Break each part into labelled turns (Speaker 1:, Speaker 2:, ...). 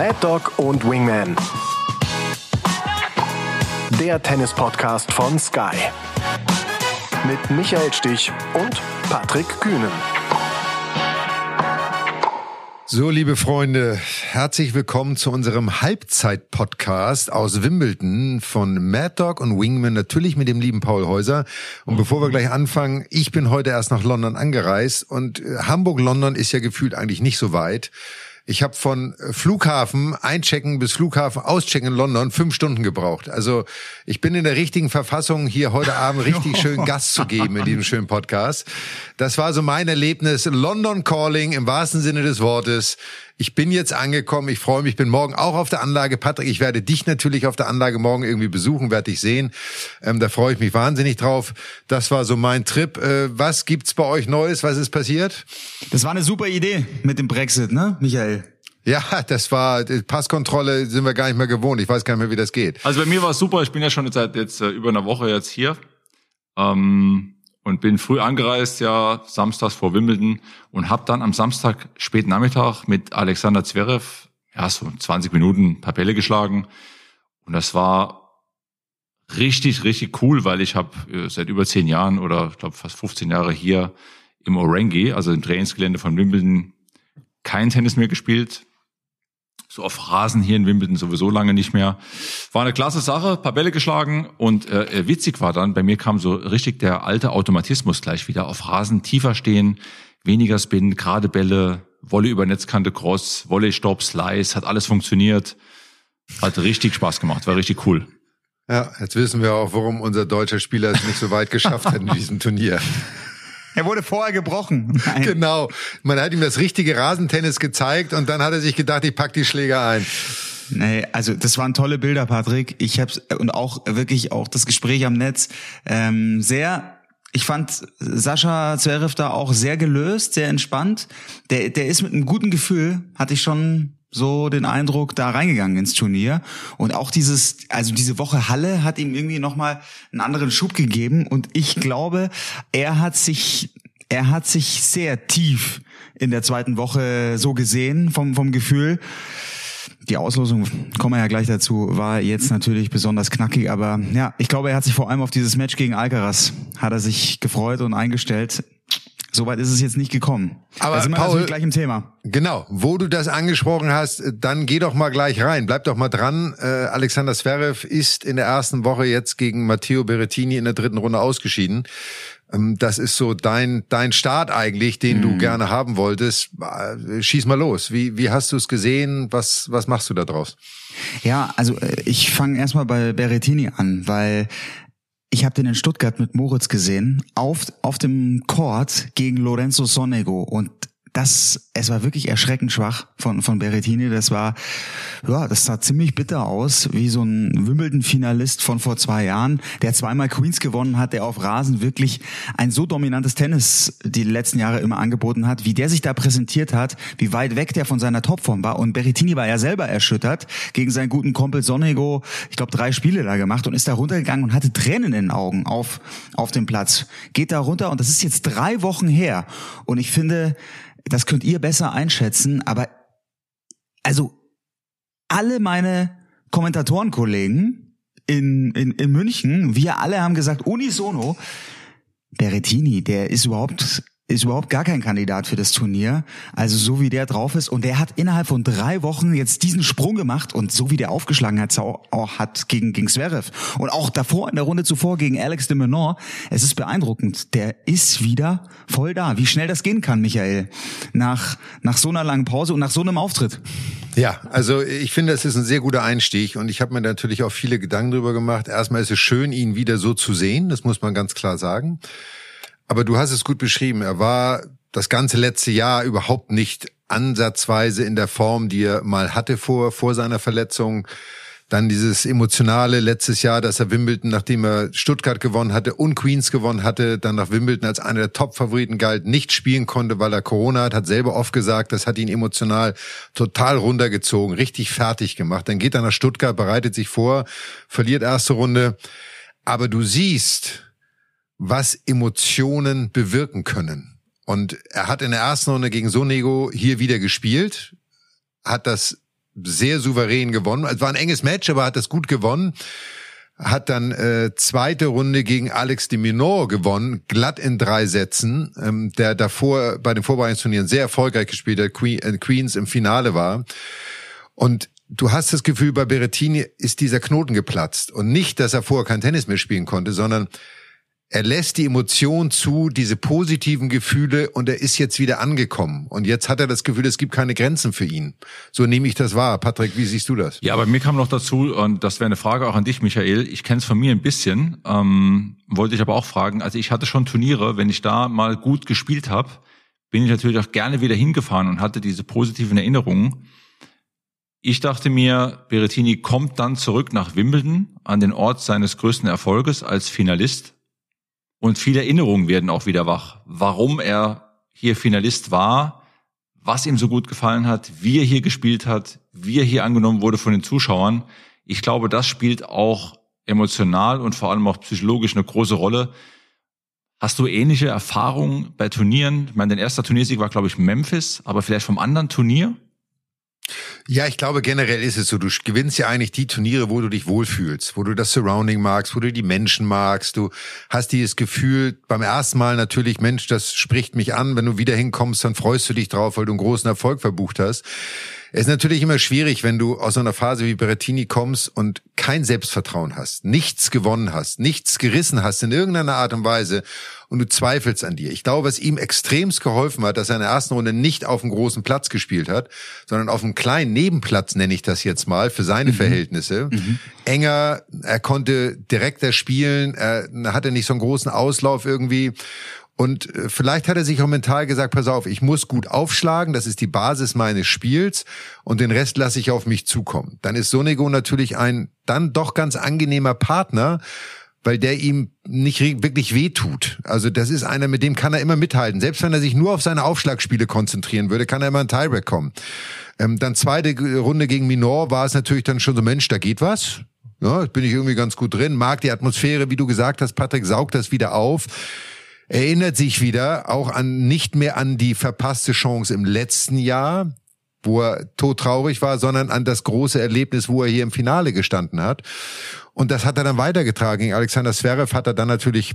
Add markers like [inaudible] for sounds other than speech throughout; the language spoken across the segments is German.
Speaker 1: Mad Dog und Wingman. Der Tennis-Podcast von Sky. Mit Michael Stich und Patrick Kühnen.
Speaker 2: So, liebe Freunde, herzlich willkommen zu unserem Halbzeit-Podcast aus Wimbledon von Mad Dog und Wingman, natürlich mit dem lieben Paul Häuser. Und bevor wir gleich anfangen, ich bin heute erst nach London angereist und äh, Hamburg-London ist ja gefühlt eigentlich nicht so weit. Ich habe von Flughafen einchecken bis Flughafen auschecken in London fünf Stunden gebraucht. Also ich bin in der richtigen Verfassung, hier heute Abend richtig [laughs] schön Gast zu geben in diesem schönen Podcast. Das war so mein Erlebnis. London Calling im wahrsten Sinne des Wortes. Ich bin jetzt angekommen. Ich freue mich. Ich bin morgen auch auf der Anlage. Patrick, ich werde dich natürlich auf der Anlage morgen irgendwie besuchen, werde dich sehen. Ähm, da freue ich mich wahnsinnig drauf. Das war so mein Trip. Äh, was gibt's bei euch Neues? Was ist passiert?
Speaker 3: Das war eine super Idee mit dem Brexit, ne, Michael?
Speaker 2: Ja, das war Passkontrolle sind wir gar nicht mehr gewohnt. Ich weiß gar nicht mehr, wie das geht.
Speaker 4: Also bei mir war es super. Ich bin ja schon seit jetzt äh, über einer Woche jetzt hier. Ähm und bin früh angereist, ja, samstags vor Wimbledon und habe dann am Samstag spät Nachmittag mit Alexander Zverev, ja, so 20 Minuten paar Bälle geschlagen. Und das war richtig, richtig cool, weil ich habe äh, seit über zehn Jahren oder ich glaube fast 15 Jahre hier im Orangi, also im Trainingsgelände von Wimbledon, kein Tennis mehr gespielt, so auf Rasen hier in Wimbledon sowieso lange nicht mehr. War eine klasse Sache, paar Bälle geschlagen und äh, äh, witzig war dann, bei mir kam so richtig der alte Automatismus gleich wieder auf Rasen tiefer stehen, weniger Spin, gerade Bälle, Wolle über Netzkante Cross, Volley Stop, Slice, hat alles funktioniert. Hat richtig Spaß gemacht, war richtig cool.
Speaker 2: Ja, jetzt wissen wir auch, warum unser deutscher Spieler es nicht so weit geschafft hat in diesem Turnier. [laughs]
Speaker 3: Er wurde vorher gebrochen.
Speaker 2: Nein. Genau. Man hat ihm das richtige Rasentennis gezeigt und dann hat er sich gedacht, ich pack die Schläger ein.
Speaker 3: Nee, also das waren tolle Bilder, Patrick. Ich hab's und auch wirklich auch das Gespräch am Netz ähm, sehr ich fand Sascha Zverev da auch sehr gelöst, sehr entspannt. Der, der ist mit einem guten Gefühl, hatte ich schon so den Eindruck, da reingegangen ins Turnier. Und auch dieses, also diese Woche Halle hat ihm irgendwie nochmal einen anderen Schub gegeben. Und ich glaube, er hat sich, er hat sich sehr tief in der zweiten Woche so gesehen vom, vom Gefühl. Die Auslosung, kommen wir ja gleich dazu, war jetzt natürlich besonders knackig, aber ja, ich glaube, er hat sich vor allem auf dieses Match gegen Alcaraz, hat er sich gefreut und eingestellt. Soweit ist es jetzt nicht gekommen.
Speaker 2: Aber da sind wir Paul, gleich im Thema. Genau, wo du das angesprochen hast, dann geh doch mal gleich rein. Bleib doch mal dran. Äh, Alexander Zverev ist in der ersten Woche jetzt gegen Matteo Berrettini in der dritten Runde ausgeschieden. Ähm, das ist so dein dein Start eigentlich, den mhm. du gerne haben wolltest. Äh, schieß mal los. Wie wie hast du es gesehen? Was was machst du da draus?
Speaker 3: Ja, also äh, ich fange erstmal bei Berrettini an, weil ich habe den in Stuttgart mit Moritz gesehen, auf, auf dem Court gegen Lorenzo Sonego. Und das, es war wirklich erschreckend schwach von, von Berrettini. Das war, ja, das sah ziemlich bitter aus, wie so ein Wimbledon-Finalist von vor zwei Jahren, der zweimal Queens gewonnen hat, der auf Rasen wirklich ein so dominantes Tennis die letzten Jahre immer angeboten hat, wie der sich da präsentiert hat, wie weit weg der von seiner Topform war. Und Berrettini war ja selber erschüttert gegen seinen guten Kumpel Sonego, ich glaube, drei Spiele da gemacht und ist da runtergegangen und hatte Tränen in den Augen auf, auf dem Platz. Geht da runter und das ist jetzt drei Wochen her. Und ich finde, das könnt ihr besser einschätzen, aber also alle meine Kommentatorenkollegen in, in, in München, wir alle haben gesagt, unisono, Berrettini, der ist überhaupt ist überhaupt gar kein Kandidat für das Turnier. Also so wie der drauf ist und der hat innerhalb von drei Wochen jetzt diesen Sprung gemacht und so wie der aufgeschlagen hat, auch hat gegen gegen Zverev und auch davor in der Runde zuvor gegen Alex de Menor, es ist beeindruckend. Der ist wieder voll da. Wie schnell das gehen kann, Michael, nach nach so einer langen Pause und nach so einem Auftritt.
Speaker 2: Ja, also ich finde, das ist ein sehr guter Einstieg und ich habe mir natürlich auch viele Gedanken darüber gemacht. Erstmal ist es schön, ihn wieder so zu sehen, das muss man ganz klar sagen. Aber du hast es gut beschrieben. Er war das ganze letzte Jahr überhaupt nicht ansatzweise in der Form, die er mal hatte vor, vor seiner Verletzung. Dann dieses emotionale letztes Jahr, dass er Wimbledon, nachdem er Stuttgart gewonnen hatte und Queens gewonnen hatte, dann nach Wimbledon als einer der Top-Favoriten galt, nicht spielen konnte, weil er Corona hat, hat selber oft gesagt, das hat ihn emotional total runtergezogen, richtig fertig gemacht. Dann geht er nach Stuttgart, bereitet sich vor, verliert erste Runde. Aber du siehst, was Emotionen bewirken können. Und er hat in der ersten Runde gegen Sonego hier wieder gespielt, hat das sehr souverän gewonnen. Es war ein enges Match, aber hat das gut gewonnen. Hat dann äh, zweite Runde gegen Alex de Minor gewonnen, glatt in drei Sätzen, ähm, der davor bei den Vorbereitungsturnieren sehr erfolgreich gespielt hat, Queen, äh, Queens im Finale war. Und du hast das Gefühl, bei Berettini ist dieser Knoten geplatzt. Und nicht, dass er vorher kein Tennis mehr spielen konnte, sondern er lässt die Emotion zu, diese positiven Gefühle und er ist jetzt wieder angekommen. Und jetzt hat er das Gefühl, es gibt keine Grenzen für ihn. So nehme ich das wahr. Patrick, wie siehst du das?
Speaker 4: Ja, aber mir kam noch dazu, und das wäre eine Frage auch an dich, Michael. Ich kenne es von mir ein bisschen, ähm, wollte ich aber auch fragen. Also ich hatte schon Turniere, wenn ich da mal gut gespielt habe, bin ich natürlich auch gerne wieder hingefahren und hatte diese positiven Erinnerungen. Ich dachte mir, Berettini kommt dann zurück nach Wimbledon an den Ort seines größten Erfolges als Finalist und viele Erinnerungen werden auch wieder wach. Warum er hier Finalist war, was ihm so gut gefallen hat, wie er hier gespielt hat, wie er hier angenommen wurde von den Zuschauern. Ich glaube, das spielt auch emotional und vor allem auch psychologisch eine große Rolle. Hast du ähnliche Erfahrungen bei Turnieren? Ich meine, dein erster Turniersieg war, glaube ich, Memphis, aber vielleicht vom anderen Turnier?
Speaker 2: Ja, ich glaube generell ist es so, du gewinnst ja eigentlich die Turniere, wo du dich wohlfühlst, wo du das Surrounding magst, wo du die Menschen magst. Du hast dieses Gefühl beim ersten Mal natürlich, Mensch, das spricht mich an. Wenn du wieder hinkommst, dann freust du dich drauf, weil du einen großen Erfolg verbucht hast. Es ist natürlich immer schwierig, wenn du aus so einer Phase wie Berettini kommst und kein Selbstvertrauen hast, nichts gewonnen hast, nichts gerissen hast in irgendeiner Art und Weise und du zweifelst an dir. Ich glaube, was ihm extremst geholfen hat, dass er in der ersten Runde nicht auf einem großen Platz gespielt hat, sondern auf einem kleinen Nebenplatz, nenne ich das jetzt mal, für seine mhm. Verhältnisse. Mhm. Enger, er konnte direkter spielen, er hatte nicht so einen großen Auslauf irgendwie. Und äh, vielleicht hat er sich auch mental gesagt, pass auf, ich muss gut aufschlagen, das ist die Basis meines Spiels und den Rest lasse ich auf mich zukommen. Dann ist Sonego natürlich ein dann doch ganz angenehmer Partner, weil der ihm nicht wirklich wehtut. Also das ist einer, mit dem kann er immer mithalten. Selbst wenn er sich nur auf seine Aufschlagspiele konzentrieren würde, kann er immer in Tiebreak kommen. Ähm, dann zweite Runde gegen Minor war es natürlich dann schon so, Mensch, da geht was. Ja, bin ich irgendwie ganz gut drin. Mag die Atmosphäre, wie du gesagt hast, Patrick saugt das wieder auf erinnert sich wieder auch an nicht mehr an die verpasste Chance im letzten Jahr, wo er todtraurig war, sondern an das große Erlebnis, wo er hier im Finale gestanden hat. Und das hat er dann weitergetragen. Gegen Alexander Zverev hat er dann natürlich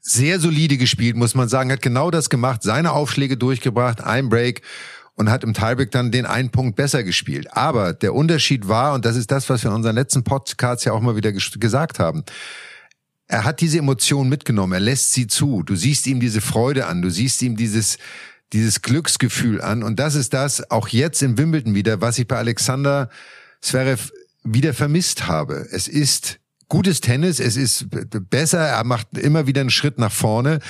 Speaker 2: sehr solide gespielt, muss man sagen, hat genau das gemacht, seine Aufschläge durchgebracht, ein Break und hat im Tiebreak dann den einen Punkt besser gespielt. Aber der Unterschied war, und das ist das, was wir in unseren letzten Podcasts ja auch mal wieder gesagt haben, er hat diese Emotion mitgenommen, er lässt sie zu. Du siehst ihm diese Freude an, du siehst ihm dieses, dieses Glücksgefühl an. Und das ist das, auch jetzt im Wimbledon wieder, was ich bei Alexander Zverev wieder vermisst habe. Es ist gutes Tennis, es ist besser, er macht immer wieder einen Schritt nach vorne.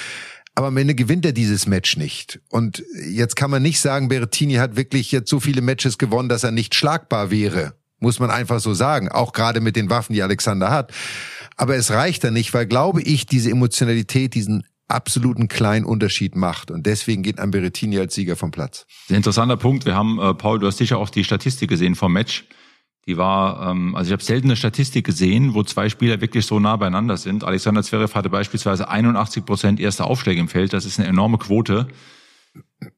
Speaker 2: Aber am Ende gewinnt er dieses Match nicht. Und jetzt kann man nicht sagen, Berrettini hat wirklich jetzt so viele Matches gewonnen, dass er nicht schlagbar wäre. Muss man einfach so sagen. Auch gerade mit den Waffen, die Alexander hat. Aber es reicht dann nicht, weil, glaube ich, diese Emotionalität diesen absoluten kleinen Unterschied macht. Und deswegen geht Amberettini als Sieger vom Platz.
Speaker 4: Ein interessanter Punkt. Wir haben, äh, Paul, du hast sicher auch die Statistik gesehen vom Match. Die war, ähm, also ich habe selten eine Statistik gesehen, wo zwei Spieler wirklich so nah beieinander sind. Alexander Zverev hatte beispielsweise 81 Prozent erste Aufschläge im Feld. Das ist eine enorme Quote.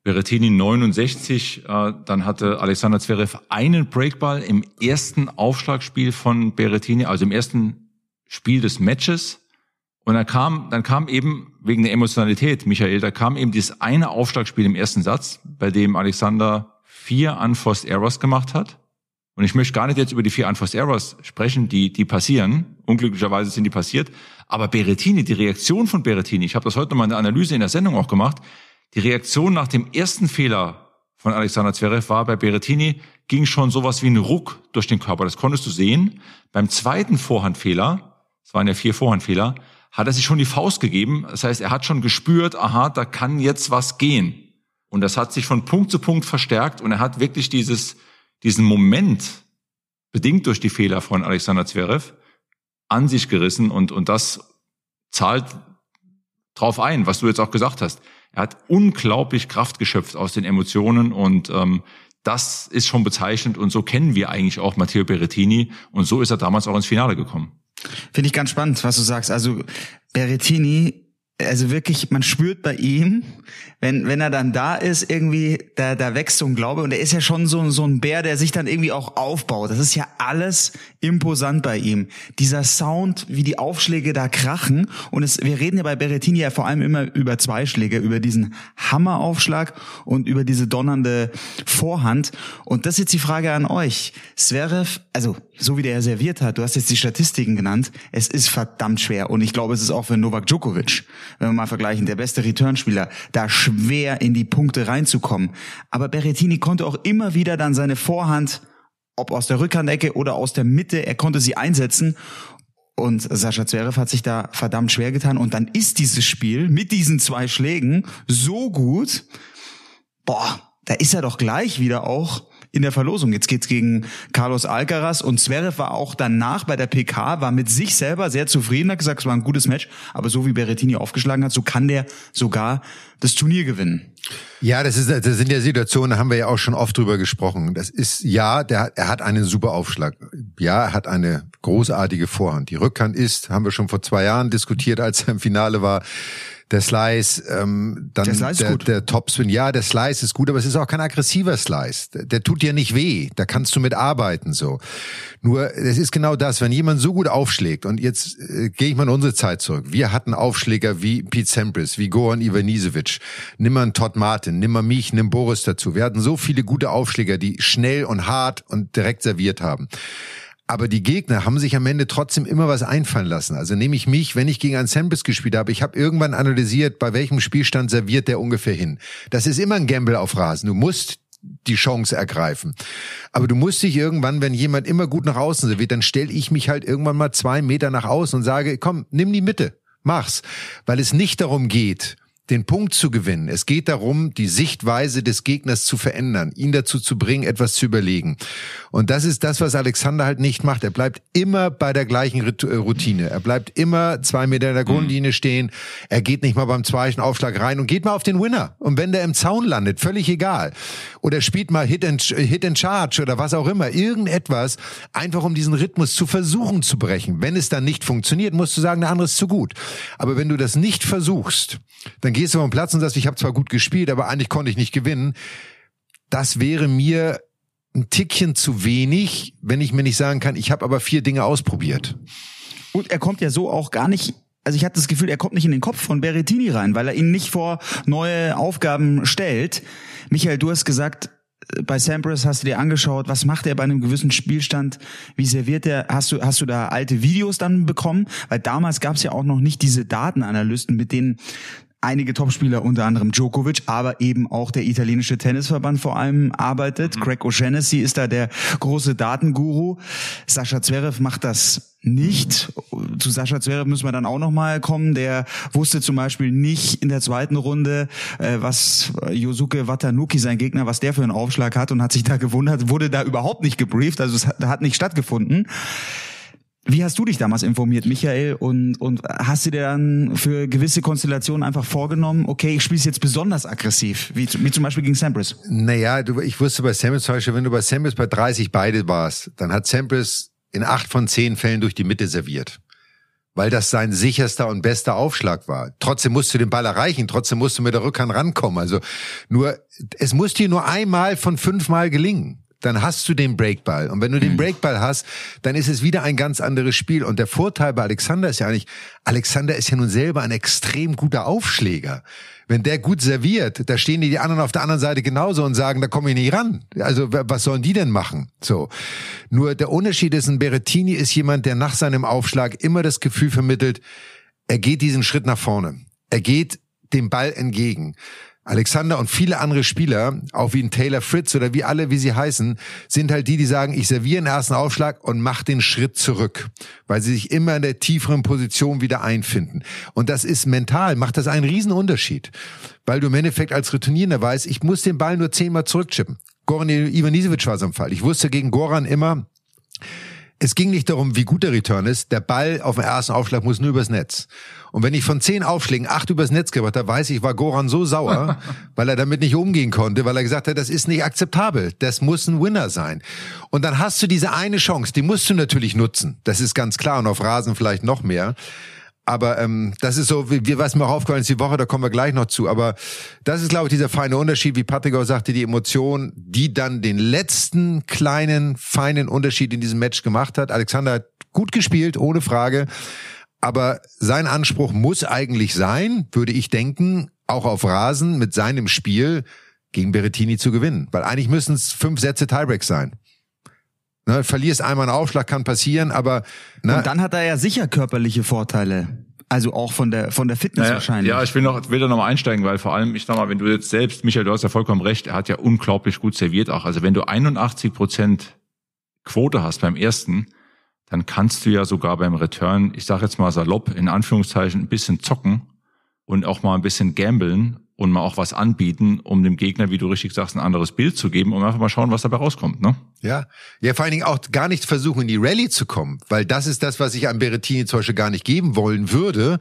Speaker 4: Berettini 69, äh, dann hatte Alexander Zverev einen Breakball im ersten Aufschlagspiel von Berettini, also im ersten Spiel des Matches. Und dann kam, dann kam eben wegen der Emotionalität, Michael, da kam eben dieses eine Aufschlagspiel im ersten Satz, bei dem Alexander vier Unforced Errors gemacht hat. Und ich möchte gar nicht jetzt über die vier Unforced Errors sprechen, die, die passieren. Unglücklicherweise sind die passiert. Aber Berettini, die Reaktion von Berettini, ich habe das heute nochmal in der Analyse in der Sendung auch gemacht, die Reaktion nach dem ersten Fehler von Alexander Zverev war bei Berettini, ging schon sowas wie ein Ruck durch den Körper. Das konntest du sehen. Beim zweiten Vorhandfehler es waren ja vier Vorhandfehler, hat er sich schon die Faust gegeben. Das heißt, er hat schon gespürt, aha, da kann jetzt was gehen. Und das hat sich von Punkt zu Punkt verstärkt und er hat wirklich dieses, diesen Moment, bedingt durch die Fehler von Alexander Zverev, an sich gerissen und, und das zahlt drauf ein, was du jetzt auch gesagt hast. Er hat unglaublich Kraft geschöpft aus den Emotionen und ähm, das ist schon bezeichnend und so kennen wir eigentlich auch Matteo Berrettini und so ist er damals auch ins Finale gekommen.
Speaker 3: Finde ich ganz spannend, was du sagst. Also Berrettini also wirklich, man spürt bei ihm, wenn, wenn er dann da ist, irgendwie, da, da wächst so ein Glaube und er ist ja schon so, so ein Bär, der sich dann irgendwie auch aufbaut. Das ist ja alles imposant bei ihm. Dieser Sound, wie die Aufschläge da krachen und es, wir reden ja bei Berettini ja vor allem immer über zwei Schläge, über diesen Hammeraufschlag und über diese donnernde Vorhand und das ist jetzt die Frage an euch. Zverev, also so wie der er serviert hat, du hast jetzt die Statistiken genannt, es ist verdammt schwer und ich glaube, es ist auch für Novak Djokovic wenn wir mal vergleichen, der beste Returnspieler, da schwer in die Punkte reinzukommen. Aber Berrettini konnte auch immer wieder dann seine Vorhand, ob aus der Rückhandecke oder aus der Mitte, er konnte sie einsetzen und Sascha Zverev hat sich da verdammt schwer getan. Und dann ist dieses Spiel mit diesen zwei Schlägen so gut. Boah, da ist er doch gleich wieder auch in der Verlosung. Jetzt geht's gegen Carlos Alcaraz und Zverev war auch danach bei der PK, war mit sich selber sehr zufrieden, hat gesagt, es war ein gutes Match, aber so wie Berrettini aufgeschlagen hat, so kann der sogar das Turnier gewinnen.
Speaker 2: Ja, das ist, das sind ja Situationen, da haben wir ja auch schon oft drüber gesprochen. Das ist, ja, der, er hat einen super Aufschlag. Ja, er hat eine großartige Vorhand. Die Rückhand ist, haben wir schon vor zwei Jahren diskutiert, als er im Finale war, der Slice, ähm, dann
Speaker 3: der, Slice
Speaker 2: der, der Topspin. Ja, der Slice ist gut, aber es ist auch kein aggressiver Slice. Der, der tut dir nicht weh. Da kannst du mit arbeiten so. Nur es ist genau das, wenn jemand so gut aufschlägt und jetzt äh, gehe ich mal in unsere Zeit zurück. Wir hatten Aufschläger wie Pete Sampras, wie Goran Ivanisevic, nimm mal einen Todd Martin, nimm mal mich, nimm Boris dazu. Wir hatten so viele gute Aufschläger, die schnell und hart und direkt serviert haben. Aber die Gegner haben sich am Ende trotzdem immer was einfallen lassen. Also nehme ich mich, wenn ich gegen einen Samples gespielt habe, ich habe irgendwann analysiert, bei welchem Spielstand serviert der ungefähr hin. Das ist immer ein Gamble auf Rasen. Du musst die Chance ergreifen. Aber du musst dich irgendwann, wenn jemand immer gut nach außen serviert, dann stelle ich mich halt irgendwann mal zwei Meter nach außen und sage, komm, nimm die Mitte, mach's. Weil es nicht darum geht, den Punkt zu gewinnen. Es geht darum, die Sichtweise des Gegners zu verändern, ihn dazu zu bringen, etwas zu überlegen. Und das ist das, was Alexander halt nicht macht. Er bleibt immer bei der gleichen äh, Routine. Er bleibt immer zwei Meter in der Grundlinie stehen. Er geht nicht mal beim zweiten Aufschlag rein und geht mal auf den Winner. Und wenn der im Zaun landet, völlig egal. Oder spielt mal Hit and, Hit and Charge oder was auch immer. Irgendetwas, einfach um diesen Rhythmus zu versuchen zu brechen. Wenn es dann nicht funktioniert, musst du sagen, der andere ist zu gut. Aber wenn du das nicht versuchst, dann gehst du vom Platz und sagst, ich habe zwar gut gespielt, aber eigentlich konnte ich nicht gewinnen. Das wäre mir ein Tickchen zu wenig, wenn ich mir nicht sagen kann, ich habe aber vier Dinge ausprobiert.
Speaker 3: Und er kommt ja so auch gar nicht also ich hatte das Gefühl, er kommt nicht in den Kopf von Berrettini rein, weil er ihn nicht vor neue Aufgaben stellt. Michael, du hast gesagt, bei Sampras hast du dir angeschaut, was macht er bei einem gewissen Spielstand, wie serviert er, hast du, hast du da alte Videos dann bekommen? Weil damals gab es ja auch noch nicht diese Datenanalysten, mit denen einige Topspieler, unter anderem Djokovic, aber eben auch der italienische Tennisverband vor allem arbeitet. Mhm. Craig O'Shaughnessy ist da der große Datenguru. Sascha Zverev macht das nicht. Zu Sascha Zverev müssen wir dann auch nochmal kommen. Der wusste zum Beispiel nicht in der zweiten Runde, äh, was Yosuke Watanuki, sein Gegner, was der für einen Aufschlag hat und hat sich da gewundert, wurde da überhaupt nicht gebrieft, also es hat nicht stattgefunden. Wie hast du dich damals informiert, Michael? Und, und hast du dir dann für gewisse Konstellationen einfach vorgenommen, okay, ich spiele jetzt besonders aggressiv, wie, wie zum Beispiel gegen Sampras?
Speaker 2: Naja, du, ich wusste bei Sampras zum Beispiel, wenn du bei Sampras bei 30 beide warst, dann hat Sampras in acht von zehn Fällen durch die Mitte serviert. Weil das sein sicherster und bester Aufschlag war. Trotzdem musst du den Ball erreichen, trotzdem musst du mit der Rückhand rankommen. Also nur, es muss dir nur einmal von fünfmal gelingen dann hast du den Breakball. Und wenn du den mhm. Breakball hast, dann ist es wieder ein ganz anderes Spiel. Und der Vorteil bei Alexander ist ja eigentlich, Alexander ist ja nun selber ein extrem guter Aufschläger. Wenn der gut serviert, da stehen die anderen auf der anderen Seite genauso und sagen, da komme ich nicht ran. Also was sollen die denn machen? So. Nur der Unterschied ist, ein Berettini ist jemand, der nach seinem Aufschlag immer das Gefühl vermittelt, er geht diesen Schritt nach vorne. Er geht dem Ball entgegen. Alexander und viele andere Spieler, auch wie ein Taylor Fritz oder wie alle, wie sie heißen, sind halt die, die sagen, ich serviere den ersten Aufschlag und mach den Schritt zurück, weil sie sich immer in der tieferen Position wieder einfinden. Und das ist mental, macht das einen riesen Unterschied, weil du im Endeffekt als Returnierender weißt, ich muss den Ball nur zehnmal zurückchippen. Goran Ivanisevic war so ein Fall. Ich wusste gegen Goran immer, es ging nicht darum, wie gut der Return ist. Der Ball auf dem ersten Aufschlag muss nur übers Netz. Und wenn ich von zehn Aufschlägen acht übers Netz gebracht habe, weiß ich, war Goran so sauer, [laughs] weil er damit nicht umgehen konnte, weil er gesagt hat, das ist nicht akzeptabel. Das muss ein Winner sein. Und dann hast du diese eine Chance, die musst du natürlich nutzen. Das ist ganz klar und auf Rasen vielleicht noch mehr. Aber ähm, das ist so, wie, wie was mir auch aufgefallen ist die Woche, da kommen wir gleich noch zu. Aber das ist, glaube ich, dieser feine Unterschied, wie Patrick auch sagte, die Emotion, die dann den letzten kleinen, feinen Unterschied in diesem Match gemacht hat. Alexander hat gut gespielt, ohne Frage. Aber sein Anspruch muss eigentlich sein, würde ich denken, auch auf Rasen mit seinem Spiel gegen Berettini zu gewinnen. Weil eigentlich müssen es fünf Sätze Tiebreaks sein. Ne, verlierst einmal einen Aufschlag, kann passieren, aber ne,
Speaker 3: Und dann hat er ja sicher körperliche Vorteile. Also auch von der von der Fitness
Speaker 4: Naja,
Speaker 3: wahrscheinlich.
Speaker 4: Ja, ich will noch, will da noch mal einsteigen, weil vor allem, ich sag mal, wenn du jetzt selbst, Michael, du hast ja vollkommen recht, er hat ja unglaublich gut serviert auch. Also wenn du 81 Prozent Quote hast beim ersten, dann kannst du ja sogar beim Return, ich sage jetzt mal salopp, in Anführungszeichen, ein bisschen zocken und auch mal ein bisschen gamblen und mal auch was anbieten, um dem Gegner, wie du richtig sagst, ein anderes Bild zu geben, um einfach mal schauen, was dabei rauskommt. Ne?
Speaker 2: Ja, ja, vor allen Dingen auch gar nicht versuchen, in die Rallye zu kommen, weil das ist das, was ich an Berettini zum Beispiel gar nicht geben wollen würde,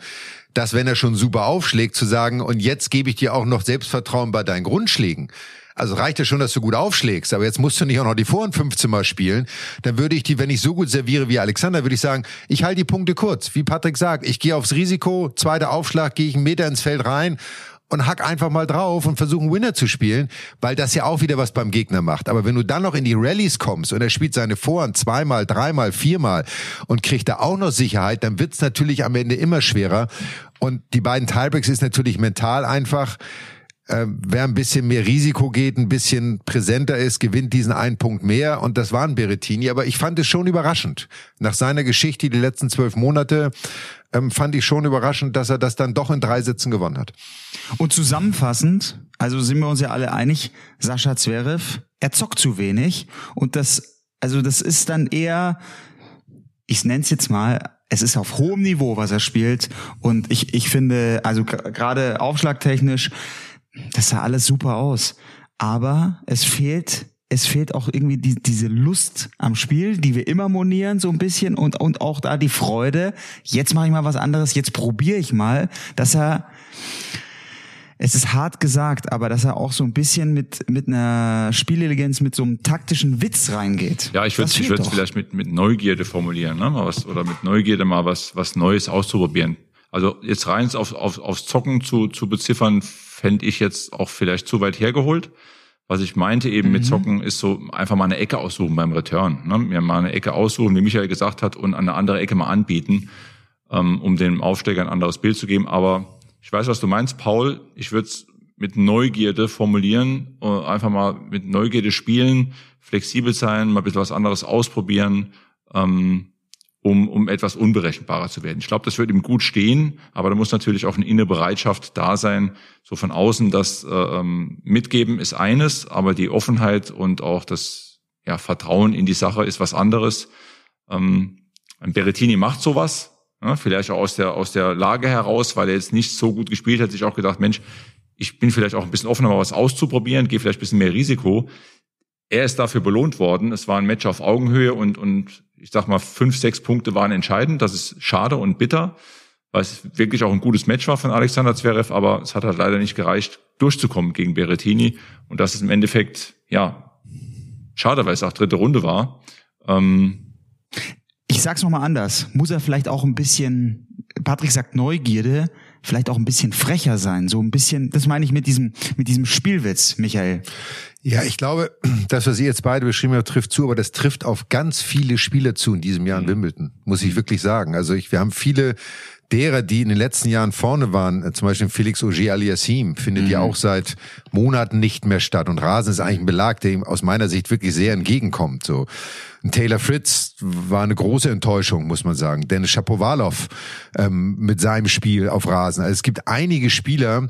Speaker 2: dass wenn er schon super aufschlägt, zu sagen, und jetzt gebe ich dir auch noch Selbstvertrauen bei deinen Grundschlägen. Also reicht ja schon, dass du gut aufschlägst, aber jetzt musst du nicht auch noch die Vorhand 15 Mal spielen. Dann würde ich die, wenn ich so gut serviere wie Alexander, würde ich sagen, ich halte die Punkte kurz. Wie Patrick sagt, ich gehe aufs Risiko, zweiter Aufschlag, gehe ich einen Meter ins Feld rein und hack einfach mal drauf und versuche einen Winner zu spielen, weil das ja auch wieder was beim Gegner macht. Aber wenn du dann noch in die Rallyes kommst und er spielt seine Vorhand zweimal, dreimal, viermal und kriegt da auch noch Sicherheit, dann wird's natürlich am Ende immer schwerer. Und die beiden Tiebreaks ist natürlich mental einfach, äh, wer ein bisschen mehr Risiko geht, ein bisschen präsenter ist, gewinnt diesen einen Punkt mehr. Und das war ein Berettini. Aber ich fand es schon überraschend. Nach seiner Geschichte die letzten zwölf Monate ähm, fand ich schon überraschend, dass er das dann doch in drei Sitzen gewonnen hat.
Speaker 3: Und zusammenfassend, also sind wir uns ja alle einig, Sascha Zverev, er zockt zu wenig und das, also das ist dann eher, ich nenne es jetzt mal, es ist auf hohem Niveau, was er spielt und ich, ich finde, also gerade aufschlagtechnisch, das sah alles super aus, aber es fehlt es fehlt auch irgendwie die, diese Lust am Spiel, die wir immer monieren so ein bisschen und und auch da die Freude. Jetzt mache ich mal was anderes, jetzt probiere ich mal, dass er es ist hart gesagt, aber dass er auch so ein bisschen mit, mit einer Spielelegenz, mit so einem taktischen Witz reingeht.
Speaker 4: Ja, ich würde ich würde vielleicht mit mit Neugierde formulieren, ne? Mal was oder mit Neugierde mal was was Neues auszuprobieren. Also jetzt rein auf, auf aufs Zocken zu zu beziffern, fände ich jetzt auch vielleicht zu weit hergeholt. Was ich meinte eben
Speaker 3: Mhm.
Speaker 4: mit Zocken ist so einfach mal eine Ecke aussuchen beim Return. Ne? Mir mal eine Ecke aussuchen, wie Michael gesagt hat, und an eine andere Ecke mal anbieten, ähm, um dem Aufsteiger ein anderes Bild zu geben. Aber ich weiß, was du meinst, Paul. Ich würde es mit Neugierde formulieren, äh, einfach mal mit Neugierde spielen, flexibel sein, mal ein bisschen was anderes ausprobieren, ähm, um, um etwas unberechenbarer zu werden. Ich glaube, das wird ihm gut stehen, aber da muss natürlich auch eine innere Bereitschaft da sein, so von außen das äh, ähm, Mitgeben ist eines, aber die Offenheit und auch das ja, Vertrauen in die Sache ist was anderes. Ähm, Berettini macht sowas, ja, vielleicht auch aus der, aus der Lage heraus, weil er jetzt nicht so gut gespielt hat, sich auch gedacht, Mensch, ich bin vielleicht auch ein bisschen offener, mal was auszuprobieren, gehe vielleicht ein bisschen mehr Risiko. Er ist dafür belohnt worden. Es war ein Match auf Augenhöhe und, und ich sag mal, fünf, sechs Punkte waren entscheidend. Das ist schade und bitter, weil es wirklich auch ein gutes Match war von Alexander Zverev, aber es hat halt leider nicht gereicht, durchzukommen gegen Berrettini. Und das ist im Endeffekt, ja, schade, weil es auch dritte Runde war. Ähm,
Speaker 3: Ich sag's nochmal anders. Muss er vielleicht auch ein bisschen, Patrick sagt Neugierde, vielleicht auch ein bisschen frecher sein. So ein bisschen, das meine ich mit diesem, mit diesem Spielwitz, Michael.
Speaker 2: Ja, ich glaube, [clears throat] das, was ihr jetzt beide beschrieben habt, trifft zu, aber das trifft auf ganz viele Spieler zu in diesem Jahr in Wimbledon, muss ich wirklich sagen. Also ich, wir haben viele derer, die in den letzten Jahren vorne waren, äh, zum Beispiel Felix Auger aliassim, findet ja auch seit Monaten nicht mehr statt. Und Rasen ist eigentlich ein Belag, der ihm aus meiner Sicht wirklich sehr entgegenkommt. So. Ein Taylor Fritz war eine große Enttäuschung, muss man sagen. Dennis Shapovalov ähm, mit seinem Spiel auf Rasen. Also es gibt einige Spieler,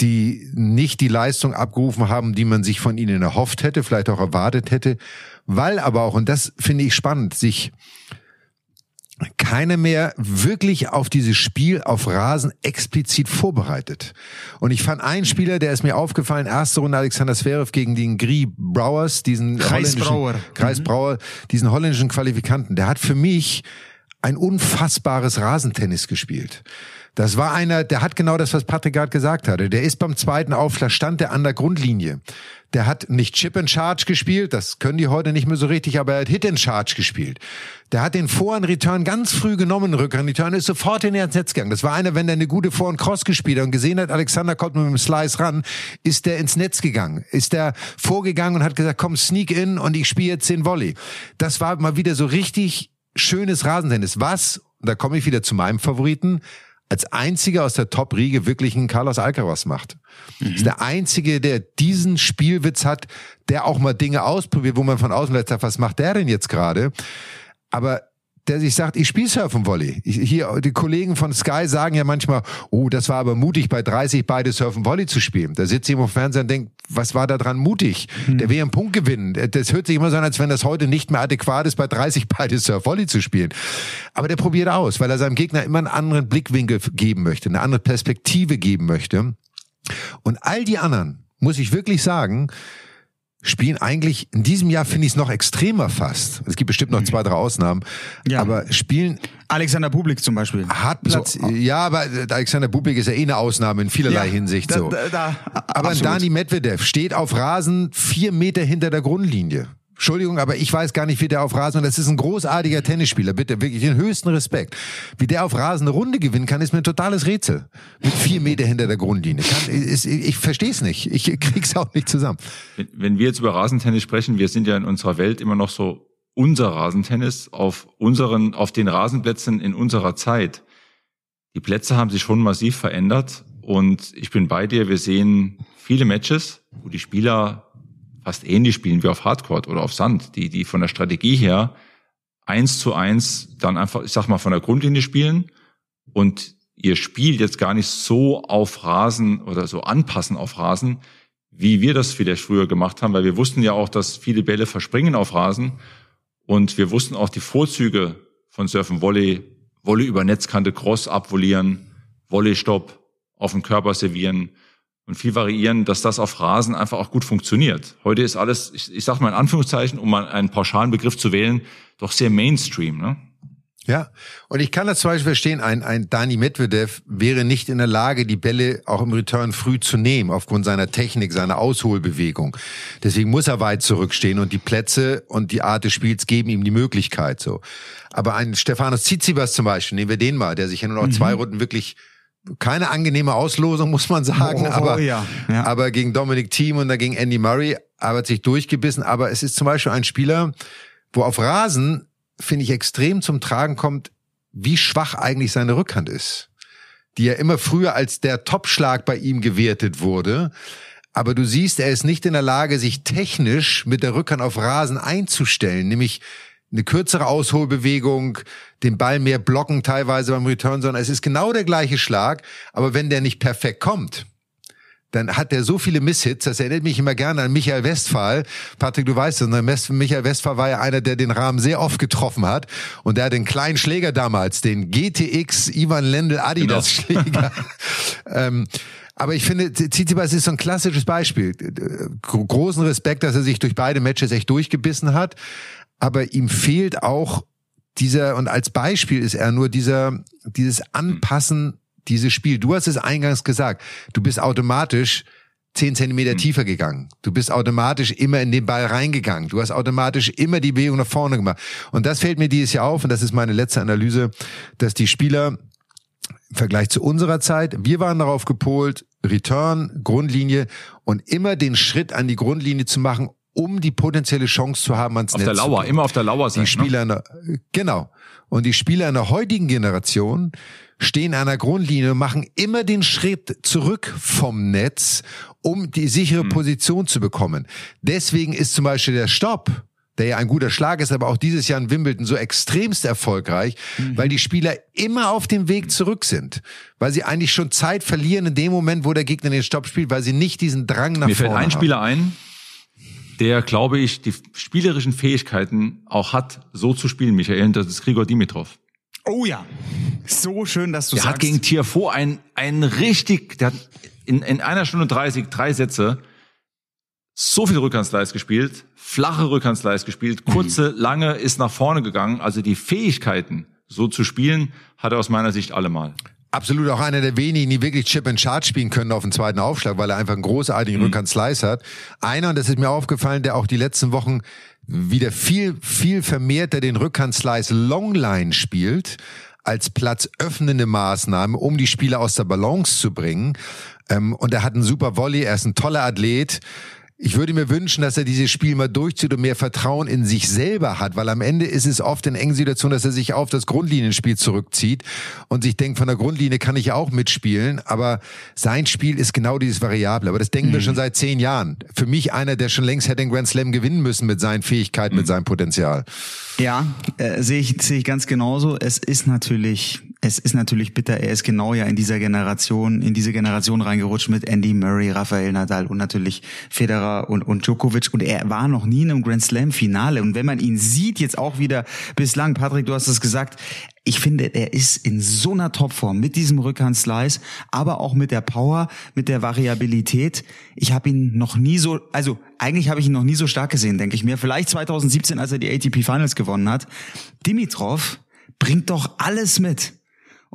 Speaker 2: die nicht die Leistung abgerufen haben, die man sich von ihnen erhofft hätte, vielleicht auch erwartet hätte, weil aber auch, und das finde ich spannend, sich keiner mehr wirklich auf dieses Spiel auf Rasen explizit vorbereitet. Und ich fand einen Spieler, der ist mir aufgefallen, erste Runde Alexander Zverev gegen den Gri Brauers, diesen
Speaker 3: Kreis
Speaker 2: holländischen-
Speaker 3: Brouwer.
Speaker 2: Kreis Brauer, diesen holländischen Qualifikanten, der hat für mich ein unfassbares Rasentennis gespielt. Das war einer, der hat genau das, was Patrick gerade gesagt hatte. Der ist beim zweiten Aufschlag, stand der an der Grundlinie. Der hat nicht Chip and Charge gespielt, das können die heute nicht mehr so richtig, aber er hat Hit and Charge gespielt. Der hat den Vor- und Return ganz früh genommen, Rückhand Return, ist sofort in ins Netz gegangen. Das war einer, wenn der eine gute Vor- und Cross gespielt hat und gesehen hat, Alexander kommt mit dem Slice ran, ist der ins Netz gegangen, ist der vorgegangen und hat gesagt, komm, sneak in und ich spiele jetzt den Volley. Das war mal wieder so richtig schönes Rasentennis. Was, und da komme ich wieder zu meinem Favoriten, als einziger aus der Top-Riege wirklich einen Carlos Alcaraz macht. Mhm. Ist der einzige, der diesen Spielwitz hat, der auch mal Dinge ausprobiert, wo man von außen sagt, was macht der denn jetzt gerade? Aber der sich sagt, ich spiele Surfen-Volley. Hier, die Kollegen von Sky sagen ja manchmal, oh, das war aber mutig, bei 30 beide Surfen-Volley zu spielen. Da sitzt jemand im Fernseher und denkt, was war da dran mutig? Hm. Der will einen Punkt gewinnen. Das hört sich immer so an, als wenn das heute nicht mehr adäquat ist, bei 30 beide Surf-Volley zu spielen. Aber der probiert aus, weil er seinem Gegner immer einen anderen Blickwinkel geben möchte, eine andere Perspektive geben möchte. Und all die anderen, muss ich wirklich sagen, spielen eigentlich, in diesem Jahr finde ich es noch extremer fast. Es gibt bestimmt noch mhm. zwei, drei Ausnahmen. Ja. Aber spielen.
Speaker 3: Alexander Bublik zum Beispiel.
Speaker 2: Hat Platz, so. ja, aber Alexander Bublik ist ja eh eine Ausnahme in vielerlei ja, Hinsicht so. Da, da, aber absolut. Dani Medvedev steht auf Rasen vier Meter hinter der Grundlinie. Entschuldigung, aber ich weiß gar nicht, wie der auf Rasen, das ist ein großartiger Tennisspieler, bitte, wirklich den höchsten Respekt. Wie der auf Rasen eine Runde gewinnen kann, ist mir ein totales Rätsel. Mit vier Meter hinter der Grundlinie. Kann, ist, ich verstehe es nicht. Ich krieg's auch nicht zusammen.
Speaker 4: Wenn, wenn wir jetzt über Rasentennis sprechen, wir sind ja in unserer Welt immer noch so unser Rasentennis auf unseren, auf den Rasenplätzen in unserer Zeit. Die Plätze haben sich schon massiv verändert und ich bin bei dir. Wir sehen viele Matches, wo die Spieler fast ähnlich spielen wie auf Hardcore oder auf Sand, die, die von der Strategie her eins zu eins dann einfach, ich sag mal, von der Grundlinie spielen und ihr Spiel jetzt gar nicht so auf Rasen oder so anpassen auf Rasen, wie wir das vielleicht früher gemacht haben, weil wir wussten ja auch, dass viele Bälle verspringen auf Rasen und wir wussten auch die Vorzüge von Surfen Volley, Volley über Netzkante, Cross abvolieren, Volley Stopp, auf den Körper servieren, und viel variieren, dass das auf Rasen einfach auch gut funktioniert. Heute ist alles, ich, ich sage mal in Anführungszeichen, um mal einen pauschalen Begriff zu wählen, doch sehr Mainstream. Ne?
Speaker 2: Ja, und ich kann das zum Beispiel verstehen, ein, ein Dani Medvedev wäre nicht in der Lage, die Bälle auch im Return früh zu nehmen, aufgrund seiner Technik, seiner Ausholbewegung. Deswegen muss er weit zurückstehen und die Plätze und die Art des Spiels geben ihm die Möglichkeit so. Aber ein Stefanos Tsitsipas zum Beispiel, nehmen wir den mal, der sich ja nur noch mhm. zwei Runden wirklich keine angenehme Auslosung, [laughs] muss man sagen, oh, aber, ja. Ja. aber gegen Dominic Thiem und dagegen Andy Murray aber hat sich durchgebissen. Aber es ist zum Beispiel ein Spieler, wo auf Rasen, finde ich, extrem zum Tragen kommt, wie schwach eigentlich seine Rückhand ist. Die ja immer früher als der Topschlag bei ihm gewertet wurde. Aber du siehst, er ist nicht in der Lage, sich technisch mit der Rückhand auf Rasen einzustellen, nämlich eine kürzere Ausholbewegung, den Ball mehr blocken teilweise beim Return, sondern es ist genau der gleiche Schlag, aber wenn der nicht perfekt kommt, dann hat der so viele Misshits, das erinnert mich immer gerne an Michael Westphal. Patrick, du weißt es, Michael Westphal war ja einer, der den Rahmen sehr oft getroffen hat. Und der hat den kleinen Schläger damals, den GTX Ivan Lendl Adidas genau. Schläger. [laughs] ähm, aber ich finde, Tsitsipas ist so ein klassisches Beispiel. Großen Respekt, dass er sich durch beide Matches echt durchgebissen hat aber ihm fehlt auch dieser, und als Beispiel ist er nur dieser, dieses Anpassen, dieses Spiel. Du hast es eingangs gesagt, du bist automatisch zehn Zentimeter mhm. tiefer gegangen. Du bist automatisch immer in den Ball reingegangen. Du hast automatisch immer die Bewegung nach vorne gemacht. Und das fällt mir dieses Jahr auf, und das ist meine letzte Analyse, dass die Spieler im Vergleich zu unserer Zeit, wir waren darauf gepolt, Return, Grundlinie und immer den Schritt an die Grundlinie zu machen, um die potenzielle Chance zu haben, ans
Speaker 4: auf
Speaker 2: Netz
Speaker 4: der Lauer, immer auf der Lauer
Speaker 2: sein. Die Spieler, ne? der, genau. Und die Spieler in der heutigen Generation stehen an der Grundlinie und machen immer den Schritt zurück vom Netz, um die sichere hm. Position zu bekommen. Deswegen ist zum Beispiel der Stopp, der ja ein guter Schlag ist, aber auch dieses Jahr in Wimbledon so extremst erfolgreich, mhm. weil die Spieler immer auf dem Weg zurück sind, weil sie eigentlich schon Zeit verlieren in dem Moment, wo der Gegner den Stopp spielt, weil sie nicht diesen Drang nach
Speaker 4: Mir
Speaker 2: vorne
Speaker 4: haben. Mir fällt ein Spieler ein, der, glaube ich, die spielerischen Fähigkeiten auch hat, so zu spielen, Michael, das ist Grigor Dimitrov.
Speaker 3: Oh ja, so schön, dass du
Speaker 4: der
Speaker 3: sagst.
Speaker 4: hat gegen Tiafo ein, ein richtig, der hat in, in einer Stunde 30 drei Sätze so viel Rückhandsleis gespielt, flache Rückhandsleis gespielt, kurze, mhm. lange ist nach vorne gegangen. Also die Fähigkeiten, so zu spielen, hat er aus meiner Sicht allemal.
Speaker 2: Absolut auch einer der wenigen, die wirklich Chip and Charge spielen können auf dem zweiten Aufschlag, weil er einfach einen großartigen mhm. Rückhand-Slice hat. Einer, und das ist mir aufgefallen, der auch die letzten Wochen wieder viel, viel vermehrter den Rückhand-Slice Longline spielt als platzöffnende Maßnahme, um die Spieler aus der Balance zu bringen. Ähm, und er hat einen super Volley, er ist ein toller Athlet. Ich würde mir wünschen, dass er dieses Spiel mal durchzieht und mehr Vertrauen in sich selber hat, weil am Ende ist es oft in engen Situationen, dass er sich auf das Grundlinienspiel zurückzieht und sich denkt, von der Grundlinie kann ich ja auch mitspielen, aber sein Spiel ist genau dieses Variable. Aber das denken mhm. wir schon seit zehn Jahren. Für mich einer, der schon längst hätte den Grand Slam gewinnen müssen mit seinen Fähigkeiten, mhm. mit seinem Potenzial.
Speaker 3: Ja, äh, sehe ich, sehe ich ganz genauso. Es ist natürlich es ist natürlich bitter, er ist genau ja in dieser Generation, in diese Generation reingerutscht mit Andy Murray, Rafael Nadal und natürlich Federer und, und Djokovic und er war noch nie in einem Grand Slam Finale und wenn man ihn sieht jetzt auch wieder bislang, Patrick, du hast es gesagt, ich finde, er ist in so einer Topform mit diesem Rückhandslice, aber auch mit der Power, mit der Variabilität. Ich habe ihn noch nie so, also eigentlich habe ich ihn noch nie so stark gesehen, denke ich mir. Vielleicht 2017, als er die ATP Finals gewonnen hat. Dimitrov bringt doch alles mit.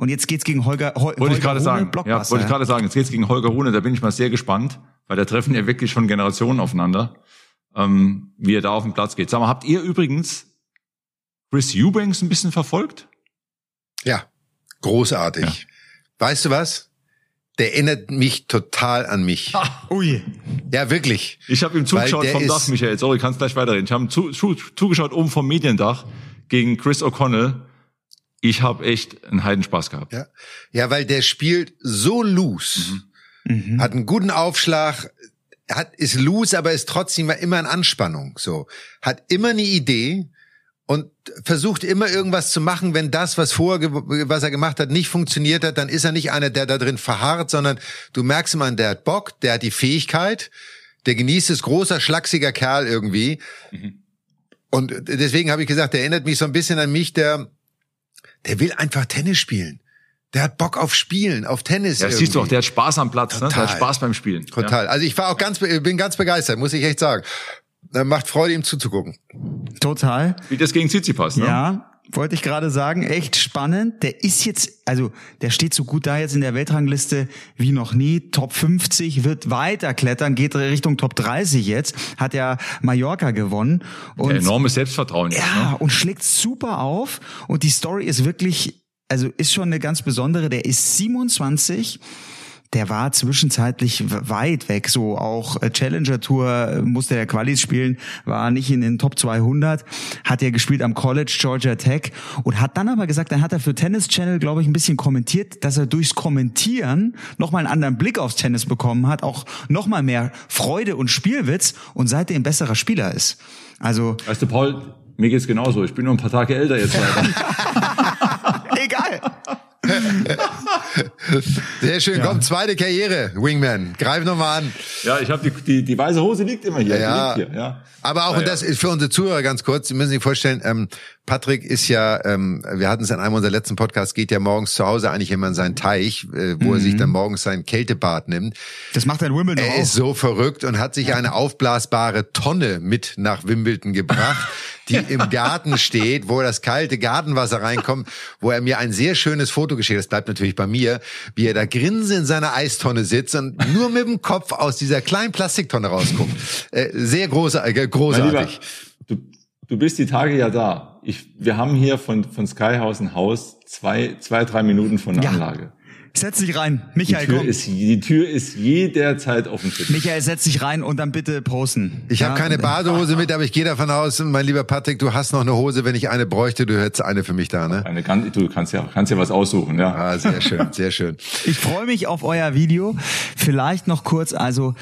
Speaker 3: Und jetzt geht's gegen Holger, Hol
Speaker 4: wollte Holger ich gerade sagen. Ja, wollte ich gerade sagen. Jetzt geht's gegen Holger Rune. Da bin ich mal sehr gespannt, weil da treffen ja wirklich schon Generationen aufeinander, ähm, wie er da auf den Platz geht. Sag mal, habt ihr übrigens Chris Eubanks ein bisschen verfolgt?
Speaker 2: Ja, großartig. Ja. Weißt du was? Der erinnert mich total an mich.
Speaker 3: Ah, ui.
Speaker 2: Ja, wirklich.
Speaker 4: Ich habe ihm zugeschaut vom Dach, Michael. Sorry, kannst gleich weiterreden. Ich habe ihm zu, zu, zugeschaut oben vom Mediendach gegen Chris O'Connell ich habe echt einen Heidenspaß gehabt.
Speaker 2: Ja, ja weil der spielt so loose, mhm. Mhm. hat einen guten Aufschlag, hat ist loose, aber ist trotzdem immer in Anspannung. So hat immer eine Idee und versucht immer irgendwas zu machen. Wenn das, was vorher, was er gemacht hat, nicht funktioniert hat, dann ist er nicht einer, der da drin verharrt, sondern du merkst immer, der hat Bock, der hat die Fähigkeit, der genießt es, großer, schlachsiger Kerl irgendwie. Mhm. Und deswegen habe ich gesagt, der erinnert mich so ein bisschen an mich, der der will einfach Tennis spielen. Der hat Bock auf Spielen, auf Tennis.
Speaker 4: Ja, siehst du auch, der hat Spaß am Platz, Total. ne? Der hat Spaß beim Spielen.
Speaker 2: Total. Ja. Also ich war auch ganz, bin ganz begeistert, muss ich echt sagen. Macht Freude, ihm zuzugucken.
Speaker 3: Total.
Speaker 4: Wie das gegen Tsitsipas, ne?
Speaker 3: Ja, wollte ich gerade sagen, echt spannend. Der ist jetzt, also der steht so gut da jetzt in der Weltrangliste wie noch nie. Top 50 wird weiter klettern, geht Richtung Top 30 jetzt. Hat ja Mallorca gewonnen.
Speaker 4: Und, enormes Selbstvertrauen.
Speaker 3: Jetzt, ja, ne? und schlägt super auf. Und die Story ist wirklich, also ist schon eine ganz besondere. Der ist 27 der war zwischenzeitlich weit weg. So auch äh, Challenger Tour äh, musste er Qualis spielen, war nicht in den Top 200, hat er gespielt am College Georgia Tech und hat dann aber gesagt, dann hat er für Tennis Channel, glaube ich, ein bisschen kommentiert, dass er durchs Kommentieren nochmal einen anderen Blick aufs Tennis bekommen hat, auch nochmal mehr Freude und Spielwitz und seitdem besserer Spieler ist. Also.
Speaker 4: Weißt du, Paul, mir geht's genauso. Ich bin nur ein paar Tage älter jetzt leider. [laughs] [laughs]
Speaker 3: Egal. [laughs]
Speaker 2: Sehr schön. Ja. Komm, zweite Karriere, Wingman. Greif nochmal an.
Speaker 4: Ja, ich habe die, die, die weiße Hose liegt immer hier.
Speaker 2: Ja,
Speaker 4: hier. ja.
Speaker 2: Aber auch, und das ist für unsere Zuhörer ganz kurz, Sie müssen sich vorstellen, ähm, Patrick ist ja, ähm, wir hatten es in einem unserer letzten Podcasts, geht ja morgens zu Hause eigentlich immer in seinen Teich, äh, wo mhm. er sich dann morgens sein Kältebad nimmt.
Speaker 3: Das macht ein Wimbledon
Speaker 2: Er auch. ist so verrückt und hat sich eine aufblasbare Tonne mit nach Wimbledon gebracht. [laughs] die im Garten steht, wo das kalte Gartenwasser reinkommt, wo er mir ein sehr schönes Foto geschickt hat, das bleibt natürlich bei mir, wie er da grinsend in seiner Eistonne sitzt und nur mit dem Kopf aus dieser kleinen Plastiktonne rausguckt. Äh, sehr groß, äh, großartig.
Speaker 4: Du, du bist die Tage ja da. Ich, wir haben hier von, von Skyhouse ein Haus, zwei, zwei, drei Minuten von der ja. Anlage.
Speaker 3: Setz dich rein. Michael,
Speaker 4: die Tür komm. Ist, die Tür ist jederzeit offen für
Speaker 3: dich. Michael, setz dich rein und dann bitte posten.
Speaker 2: Ich ja? habe keine Badehose mit, aber ich gehe davon aus, mein lieber Patrick, du hast noch eine Hose. Wenn ich eine bräuchte, du hättest eine für mich da, ne?
Speaker 4: Eine, du kannst ja, kannst ja was aussuchen, ja.
Speaker 2: Ah, sehr schön, sehr schön.
Speaker 3: Ich freue mich auf euer Video. Vielleicht noch kurz, also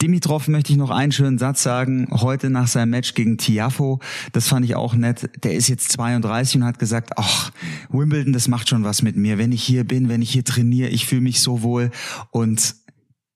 Speaker 3: Dimitrov möchte ich noch einen schönen Satz sagen. Heute nach seinem Match gegen Tiafo, das fand ich auch nett. Der ist jetzt 32 und hat gesagt, ach, Wimbledon, das macht schon was mit mir. Wenn ich hier bin, wenn ich hier trainiere, ich fühle mich so wohl. Und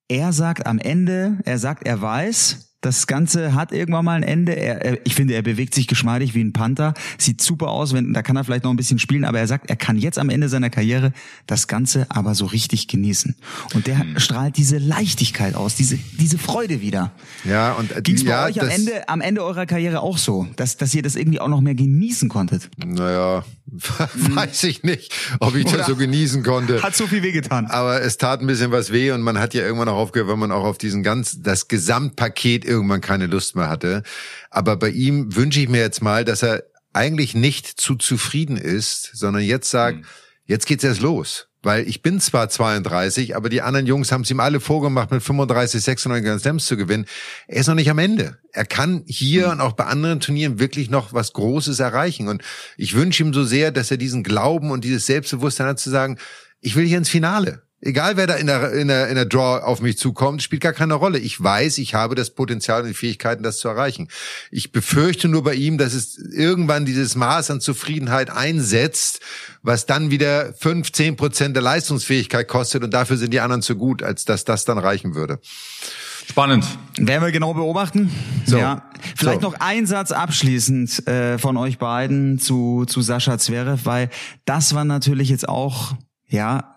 Speaker 3: er sagt am Ende, er sagt, er weiß, das Ganze hat irgendwann mal ein Ende. Er, ich finde, er bewegt sich geschmeidig wie ein Panther. Sieht super aus, wenn, da kann er vielleicht noch ein bisschen spielen, aber er sagt, er kann jetzt am Ende seiner Karriere das Ganze aber so richtig genießen. Und der hm. strahlt diese Leichtigkeit aus, diese, diese Freude wieder.
Speaker 2: Ja, und
Speaker 3: äh, ging's bei
Speaker 2: ja,
Speaker 3: euch am Ende, am Ende eurer Karriere auch so, dass, dass ihr das irgendwie auch noch mehr genießen konntet?
Speaker 2: Naja, [laughs] weiß ich nicht, ob ich das so genießen konnte.
Speaker 3: Hat so viel wehgetan.
Speaker 2: Aber es tat ein bisschen was weh und man hat ja irgendwann auch aufgehört, weil man auch auf diesen ganz, das Gesamtpaket irgendwann keine Lust mehr hatte. Aber bei ihm wünsche ich mir jetzt mal, dass er eigentlich nicht zu zufrieden ist, sondern jetzt sagt, mhm. jetzt geht's erst los. Weil ich bin zwar 32, aber die anderen Jungs haben es ihm alle vorgemacht, mit 35, 96 Grand Slams zu gewinnen. Er ist noch nicht am Ende. Er kann hier mhm. und auch bei anderen Turnieren wirklich noch was Großes erreichen. Und ich wünsche ihm so sehr, dass er diesen Glauben und dieses Selbstbewusstsein hat zu sagen, ich will hier ins Finale. Egal wer da in der, in, der, in der Draw auf mich zukommt, spielt gar keine Rolle. Ich weiß, ich habe das Potenzial und die Fähigkeiten, das zu erreichen. Ich befürchte nur bei ihm, dass es irgendwann dieses Maß an Zufriedenheit einsetzt, was dann wieder fünf, zehn Prozent der Leistungsfähigkeit kostet und dafür sind die anderen zu gut, als dass das dann reichen würde.
Speaker 4: Spannend.
Speaker 3: Werden wir genau beobachten. So. Ja. Vielleicht so. noch ein Satz abschließend äh, von euch beiden zu, zu Sascha Zverev, weil das war natürlich jetzt auch ja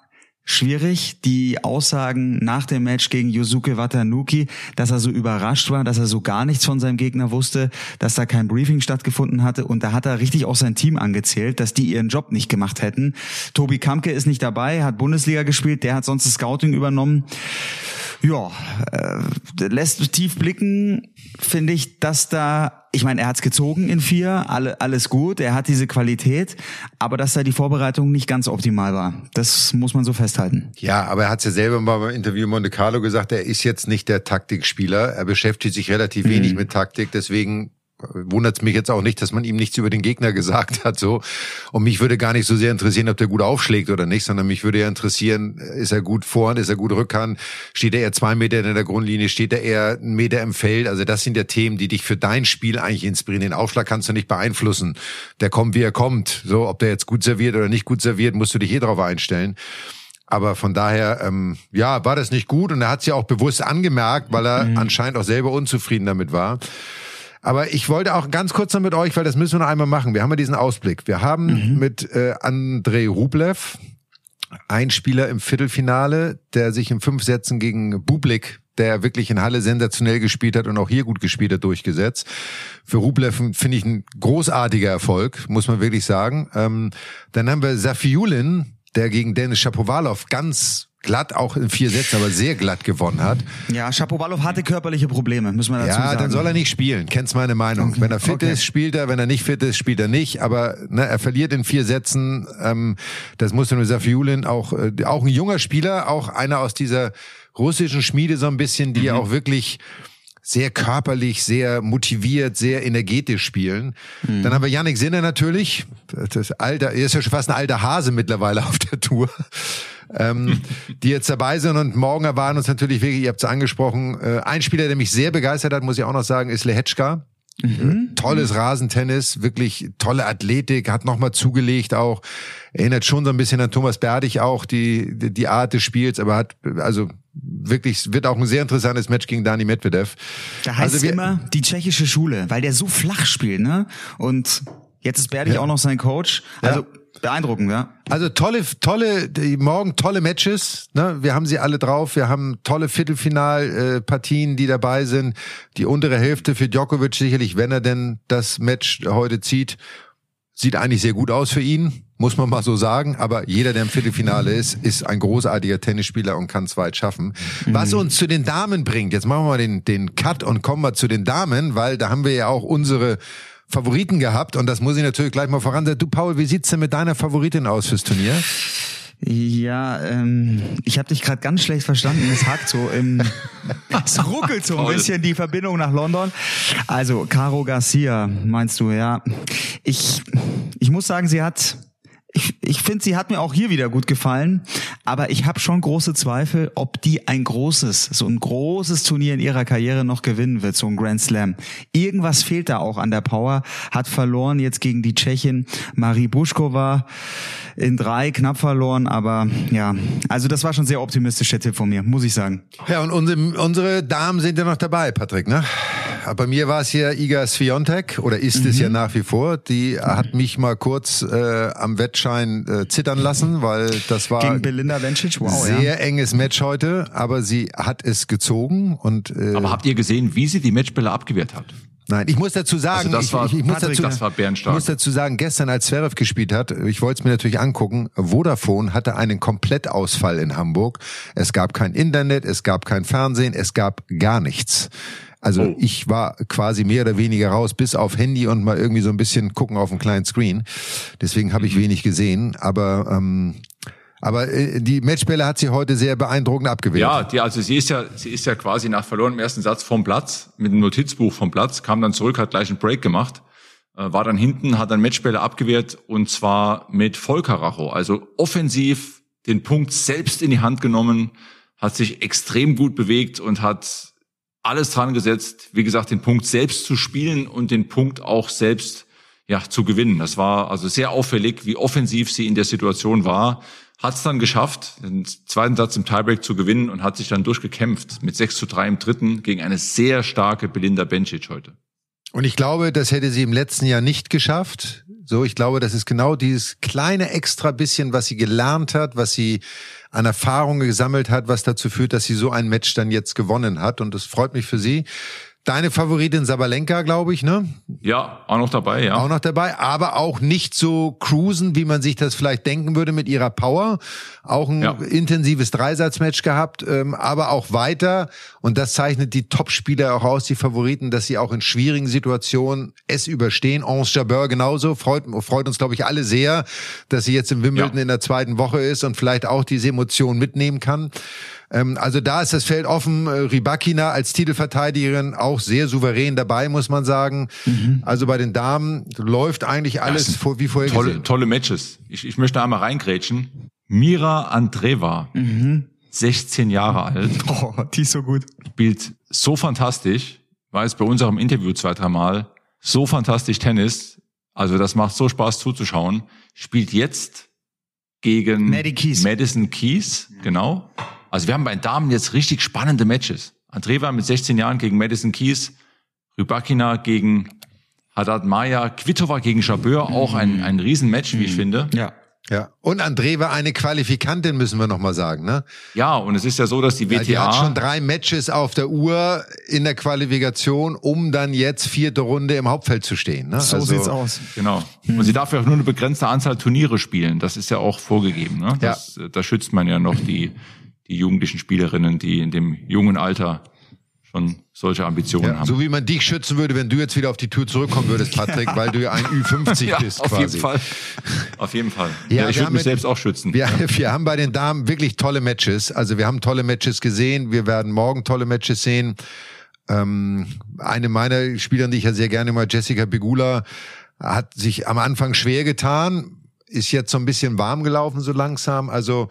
Speaker 3: schwierig, die Aussagen nach dem Match gegen Yusuke Watanuki, dass er so überrascht war, dass er so gar nichts von seinem Gegner wusste, dass da kein Briefing stattgefunden hatte und da hat er richtig auch sein Team angezählt, dass die ihren Job nicht gemacht hätten. Tobi Kamke ist nicht dabei, hat Bundesliga gespielt, der hat sonst das Scouting übernommen ja, äh, lässt tief blicken, finde ich, dass da, ich meine, er hat's gezogen in vier, alle, alles gut, er hat diese Qualität, aber dass da die Vorbereitung nicht ganz optimal war, das muss man so festhalten.
Speaker 2: Ja, aber er hat's ja selber mal beim Interview Monte Carlo gesagt, er ist jetzt nicht der Taktikspieler, er beschäftigt sich relativ mhm. wenig mit Taktik, deswegen wundert es mich jetzt auch nicht, dass man ihm nichts über den Gegner gesagt hat. So und mich würde gar nicht so sehr interessieren, ob der gut aufschlägt oder nicht, sondern mich würde ja interessieren, ist er gut Vorhand, ist er gut Rückhand, steht er eher zwei Meter in der Grundlinie, steht er eher einen Meter im Feld. Also das sind ja Themen, die dich für dein Spiel eigentlich inspirieren. Den Aufschlag kannst du nicht beeinflussen. Der kommt, wie er kommt. So, ob der jetzt gut serviert oder nicht gut serviert, musst du dich eh drauf einstellen. Aber von daher, ähm, ja, war das nicht gut und er hat es ja auch bewusst angemerkt, weil er mhm. anscheinend auch selber unzufrieden damit war. Aber ich wollte auch ganz kurz noch mit euch, weil das müssen wir noch einmal machen. Wir haben ja diesen Ausblick. Wir haben mhm. mit äh, Andrei Rublev ein Spieler im Viertelfinale, der sich in fünf Sätzen gegen Bublik der wirklich in Halle sensationell gespielt hat und auch hier gut gespielt hat, durchgesetzt. Für Rublev finde ich ein großartiger Erfolg, muss man wirklich sagen. Ähm, dann haben wir Safiulin, der gegen Dennis Shapovalov ganz glatt auch in vier Sätzen, aber sehr glatt gewonnen hat.
Speaker 3: Ja, Shapovalov hatte körperliche Probleme, müssen wir dazu ja, sagen.
Speaker 2: Ja, dann soll er nicht spielen. Kennst meine Meinung. Okay. Wenn er fit okay. ist, spielt er. Wenn er nicht fit ist, spielt er nicht. Aber ne, er verliert in vier Sätzen. Ähm, das musste nur Safiulin auch, äh, auch ein junger Spieler, auch einer aus dieser russischen Schmiede so ein bisschen, die mhm. auch wirklich sehr körperlich, sehr motiviert, sehr energetisch spielen. Mhm. Dann haben wir Yannick Sinner natürlich. Das alter, er ist ja schon fast ein alter Hase mittlerweile auf der Tour ähm, die jetzt dabei sind. Und morgen erwarten uns natürlich wirklich, ihr habt es angesprochen, äh, ein Spieler, der mich sehr begeistert hat, muss ich auch noch sagen, ist Lehetschka. Mhm. Tolles Rasentennis, wirklich tolle Athletik, hat nochmal zugelegt auch. Erinnert schon so ein bisschen an Thomas Berdig auch, die, die, die Art des Spiels, aber hat, also wirklich, wird auch ein sehr interessantes Match gegen Dani Medvedev.
Speaker 3: Da heißt also, es immer die tschechische Schule, weil der so flach spielt, ne? Und jetzt ist Berdig ja. auch noch sein Coach. Also ja Beeindruckend, ja.
Speaker 2: Also tolle, tolle, die, morgen tolle Matches. Ne? Wir haben sie alle drauf. Wir haben tolle Viertelfinalpartien, die dabei sind. Die untere Hälfte für Djokovic sicherlich, wenn er denn das Match heute zieht, sieht eigentlich sehr gut aus für ihn, muss man mal so sagen. Aber jeder, der im Viertelfinale ist, ist ein großartiger Tennisspieler und kann es weit schaffen. Mhm. Was uns zu den Damen bringt, jetzt machen wir mal den, den Cut und kommen wir zu den Damen, weil da haben wir ja auch unsere Favoriten gehabt und das muss ich natürlich gleich mal voran sagen. Du Paul, wie sieht's denn mit deiner Favoritin aus fürs Turnier?
Speaker 3: Ja, ähm, ich habe dich gerade ganz schlecht verstanden. Es hakt so im, [laughs] es ruckelt so ein bisschen die Verbindung nach London. Also Caro Garcia, meinst du? Ja, ich ich muss sagen, sie hat ich, ich finde, sie hat mir auch hier wieder gut gefallen, aber ich habe schon große Zweifel, ob die ein großes, so ein großes Turnier in ihrer Karriere noch gewinnen wird, so ein Grand Slam. Irgendwas fehlt da auch an der Power, hat verloren jetzt gegen die Tschechin Marie Buschkova in drei knapp verloren, aber ja, also das war schon sehr optimistischer Tipp von mir, muss ich sagen.
Speaker 2: Ja, und unsere, unsere Damen sind ja noch dabei, Patrick, ne? Bei mir war es hier Iga Swiatek oder ist mhm. es ja nach wie vor. Die hat mich mal kurz äh, am Wettschein äh, zittern lassen, weil das war
Speaker 3: gegen Belinda Vencic. Wow,
Speaker 2: sehr ja. enges Match heute, aber sie hat es gezogen und.
Speaker 4: Äh, aber habt ihr gesehen, wie sie die Matchbälle abgewehrt hat?
Speaker 2: Nein, ich muss dazu sagen,
Speaker 4: Also das
Speaker 2: ich,
Speaker 4: war-
Speaker 2: ich, ich muss
Speaker 4: Patrick,
Speaker 2: dazu,
Speaker 4: das.
Speaker 2: Ich muss dazu sagen, gestern als Zverev gespielt hat, ich wollte es mir natürlich angucken, Vodafone hatte einen Komplettausfall in Hamburg. Es gab kein Internet, es gab kein Fernsehen, es gab gar nichts. Also
Speaker 4: Oh.
Speaker 2: ich war quasi mehr oder weniger raus, bis auf Handy und mal irgendwie so ein bisschen gucken auf dem kleinen Screen. Deswegen habe
Speaker 4: Mhm.
Speaker 2: ich wenig gesehen, aber ähm, aber äh, die Matchbälle hat sie heute sehr beeindruckend abgewehrt.
Speaker 4: Ja, die, also sie ist ja, sie ist ja quasi nach verlorenem ersten Satz vom Platz, mit einem Notizbuch vom Platz, kam dann zurück, hat gleich einen Break gemacht, äh, war dann hinten, hat dann Matchbälle abgewehrt und zwar mit Vollkaracho. Also offensiv den Punkt selbst in die Hand genommen, hat sich extrem gut bewegt und hat alles dran gesetzt, wie gesagt, den Punkt selbst zu spielen und den Punkt auch selbst ja, zu gewinnen. Das war also sehr auffällig, wie offensiv sie in der Situation war. Hat es dann geschafft, den zweiten Satz im Tiebreak zu gewinnen und hat sich dann durchgekämpft mit 6 zu 3 im dritten gegen eine sehr starke Belinda Bencic heute.
Speaker 2: Und ich glaube, das hätte sie im letzten Jahr nicht geschafft. So, ich glaube, das ist genau dieses kleine extra bisschen, was sie gelernt hat, was sie an Erfahrung gesammelt hat, was dazu führt, dass sie so ein Match dann jetzt gewonnen hat. Und das freut mich für sie. Deine Favoritin Sabalenka, glaube ich, ne?
Speaker 4: Ja, auch noch dabei, ja.
Speaker 2: Auch noch dabei, aber auch nicht so cruisen, wie man sich das vielleicht denken würde mit ihrer Power. Auch ein
Speaker 4: Ja.
Speaker 2: intensives Dreisatzmatch gehabt, ähm, aber auch weiter. Und das zeichnet die Topspieler auch aus, die Favoriten, dass sie auch in schwierigen Situationen es überstehen. Ange Jabeur genauso. Freut, freut uns, glaube ich, alle sehr, dass sie jetzt im Wimbledon
Speaker 4: Ja.
Speaker 2: in der zweiten Woche ist und vielleicht auch diese Emotionen mitnehmen kann. Ähm, also da ist das Feld offen. Äh, Rybakina als Titelverteidigerin auch sehr souverän dabei, muss man sagen. Also bei den Damen läuft eigentlich alles vor, wie vorher
Speaker 4: Tolle,
Speaker 2: gesehen.
Speaker 4: tolle Matches. Ich, ich möchte einmal reingrätschen. Mira Andreva, 16 Jahre alt, [laughs]
Speaker 3: Oh, die ist so gut.
Speaker 4: spielt so fantastisch, war jetzt bei unserem Interview zwei, dreimal, so fantastisch Tennis. Also das macht so Spaß zuzuschauen. Spielt jetzt gegen
Speaker 3: Keys.
Speaker 4: Madison Keys, genau. Also wir haben bei den Damen jetzt richtig spannende Matches. Andreva mit 16 Jahren gegen Madison Keys, Rybakina gegen Haddad Maya, Kvitova gegen Jabeur, auch ein, ein Riesenmatch, wie ich finde.
Speaker 3: Ja.
Speaker 2: Ja. Und André war eine Qualifikantin, müssen wir nochmal sagen. Ne?
Speaker 4: Ja, und es ist ja so, dass die
Speaker 2: Ja, Die hat schon
Speaker 4: WTA,
Speaker 2: drei Matches auf der Uhr in der Qualifikation, um dann jetzt vierte Runde im Hauptfeld zu stehen. Ne?
Speaker 3: So sieht's aus.
Speaker 4: genau. Und sie darf ja auch nur eine begrenzte Anzahl Turniere spielen. Das ist ja auch vorgegeben. Ne? Das, Da schützt man ja noch die, die jugendlichen Spielerinnen, die in dem jungen Alter schon solche Ambitionen
Speaker 2: Ja,
Speaker 4: haben.
Speaker 2: so wie man dich schützen würde, wenn du jetzt wieder auf die Tour zurückkommen würdest, [laughs] Patrick, weil du ja ein Ü50 [laughs]
Speaker 4: ja,
Speaker 2: bist
Speaker 4: auf
Speaker 2: quasi.
Speaker 4: jeden Fall. Auf jeden Fall.
Speaker 2: Ja,
Speaker 4: Ja, ich würde mich selbst auch schützen.
Speaker 2: Wir, [laughs] wir haben bei den Damen wirklich tolle Matches. Also wir haben tolle Matches gesehen. Wir werden morgen tolle Matches sehen. Ähm, eine meiner Spielerinnen, die ich ja sehr gerne mal, Jessica Begula, hat sich am Anfang schwer getan, ist jetzt so ein bisschen warm gelaufen so langsam. Also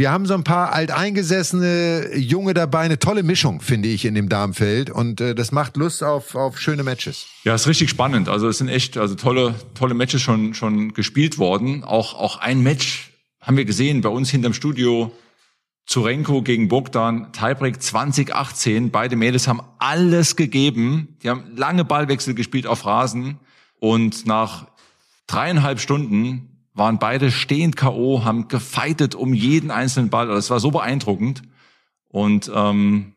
Speaker 2: wir haben so ein paar alteingesessene Junge dabei, eine tolle Mischung, finde ich, in dem Damenfeld. Und äh, das macht Lust auf, auf schöne Matches.
Speaker 4: Ja, ist richtig spannend. Also es sind echt also tolle tolle Matches schon schon gespielt worden. Auch auch ein Match haben wir gesehen bei uns hinterm Studio. Zurenko gegen Bogdan, Tiebreak 2018. Beide Mädels haben alles gegeben. Die haben lange Ballwechsel gespielt auf Rasen und nach dreieinhalb Stunden waren beide stehend K.O., haben gefeitet um jeden einzelnen Ball. Also es war so beeindruckend. Und ähm,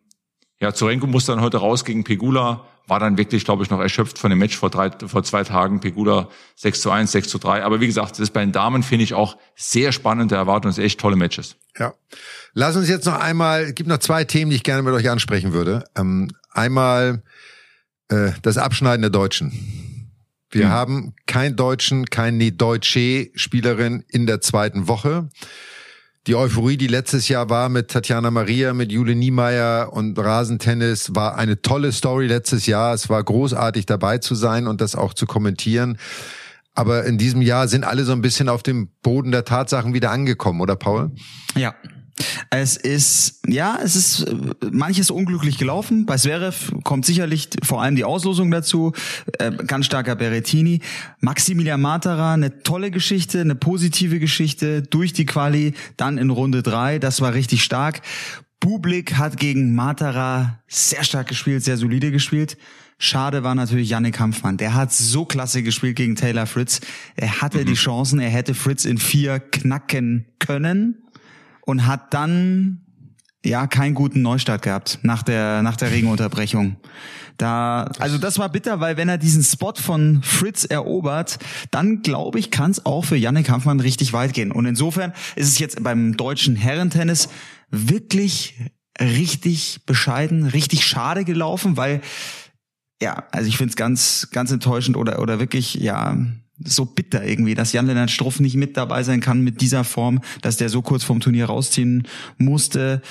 Speaker 4: ja, Zurenko musste dann heute raus gegen Pegula, war dann wirklich, glaube ich, noch erschöpft von dem Match vor, drei, vor zwei Tagen. Pegula 6 zu 1, 6 zu 3. Aber wie gesagt, das ist bei den Damen, finde ich, auch sehr spannend. Da erwarten uns echt tolle Matches.
Speaker 2: Ja. Lass uns jetzt noch einmal, es gibt noch zwei Themen, die ich gerne mit euch ansprechen würde. Ähm, einmal äh, das Abschneiden der Deutschen. Wir
Speaker 4: Hm.
Speaker 2: haben kein Deutschen, keine deutsche Spielerin in der zweiten Woche. Die Euphorie, die letztes Jahr war mit Tatjana Maria, mit Jule Niemeyer und Rasentennis, war eine tolle Story letztes Jahr. Es war großartig dabei zu sein und das auch zu kommentieren. Aber in diesem Jahr sind alle so ein bisschen auf dem Boden der Tatsachen wieder angekommen, oder Paul?
Speaker 3: Ja. Es ist, ja, es ist äh, manches unglücklich gelaufen. Bei Zverev kommt sicherlich vor allem die Auslosung dazu. Äh, ganz starker Berrettini. Maximilian Matera, eine tolle Geschichte, eine positive Geschichte durch die Quali, dann in Runde drei. Das war richtig stark. Bublik hat gegen Matera sehr stark gespielt, sehr solide gespielt. Schade war natürlich Yannick Kampfmann. Der hat so klasse gespielt gegen Taylor Fritz. Er hatte die Chancen, er hätte Fritz in vier knacken können und hat dann ja keinen guten Neustart gehabt nach der nach der Regenunterbrechung. Da also das war bitter, weil wenn er diesen Spot von Fritz erobert, dann glaube ich, kann es auch für Yannick Kampfmann richtig weit gehen. Und insofern ist es jetzt beim deutschen Herrentennis wirklich richtig bescheiden, richtig schade gelaufen, weil ja, also ich finde es ganz ganz enttäuschend oder oder wirklich ja so bitter irgendwie, dass Jan-Lennart Struff nicht mit dabei sein kann mit dieser Form, dass der so kurz vom Turnier rausziehen musste.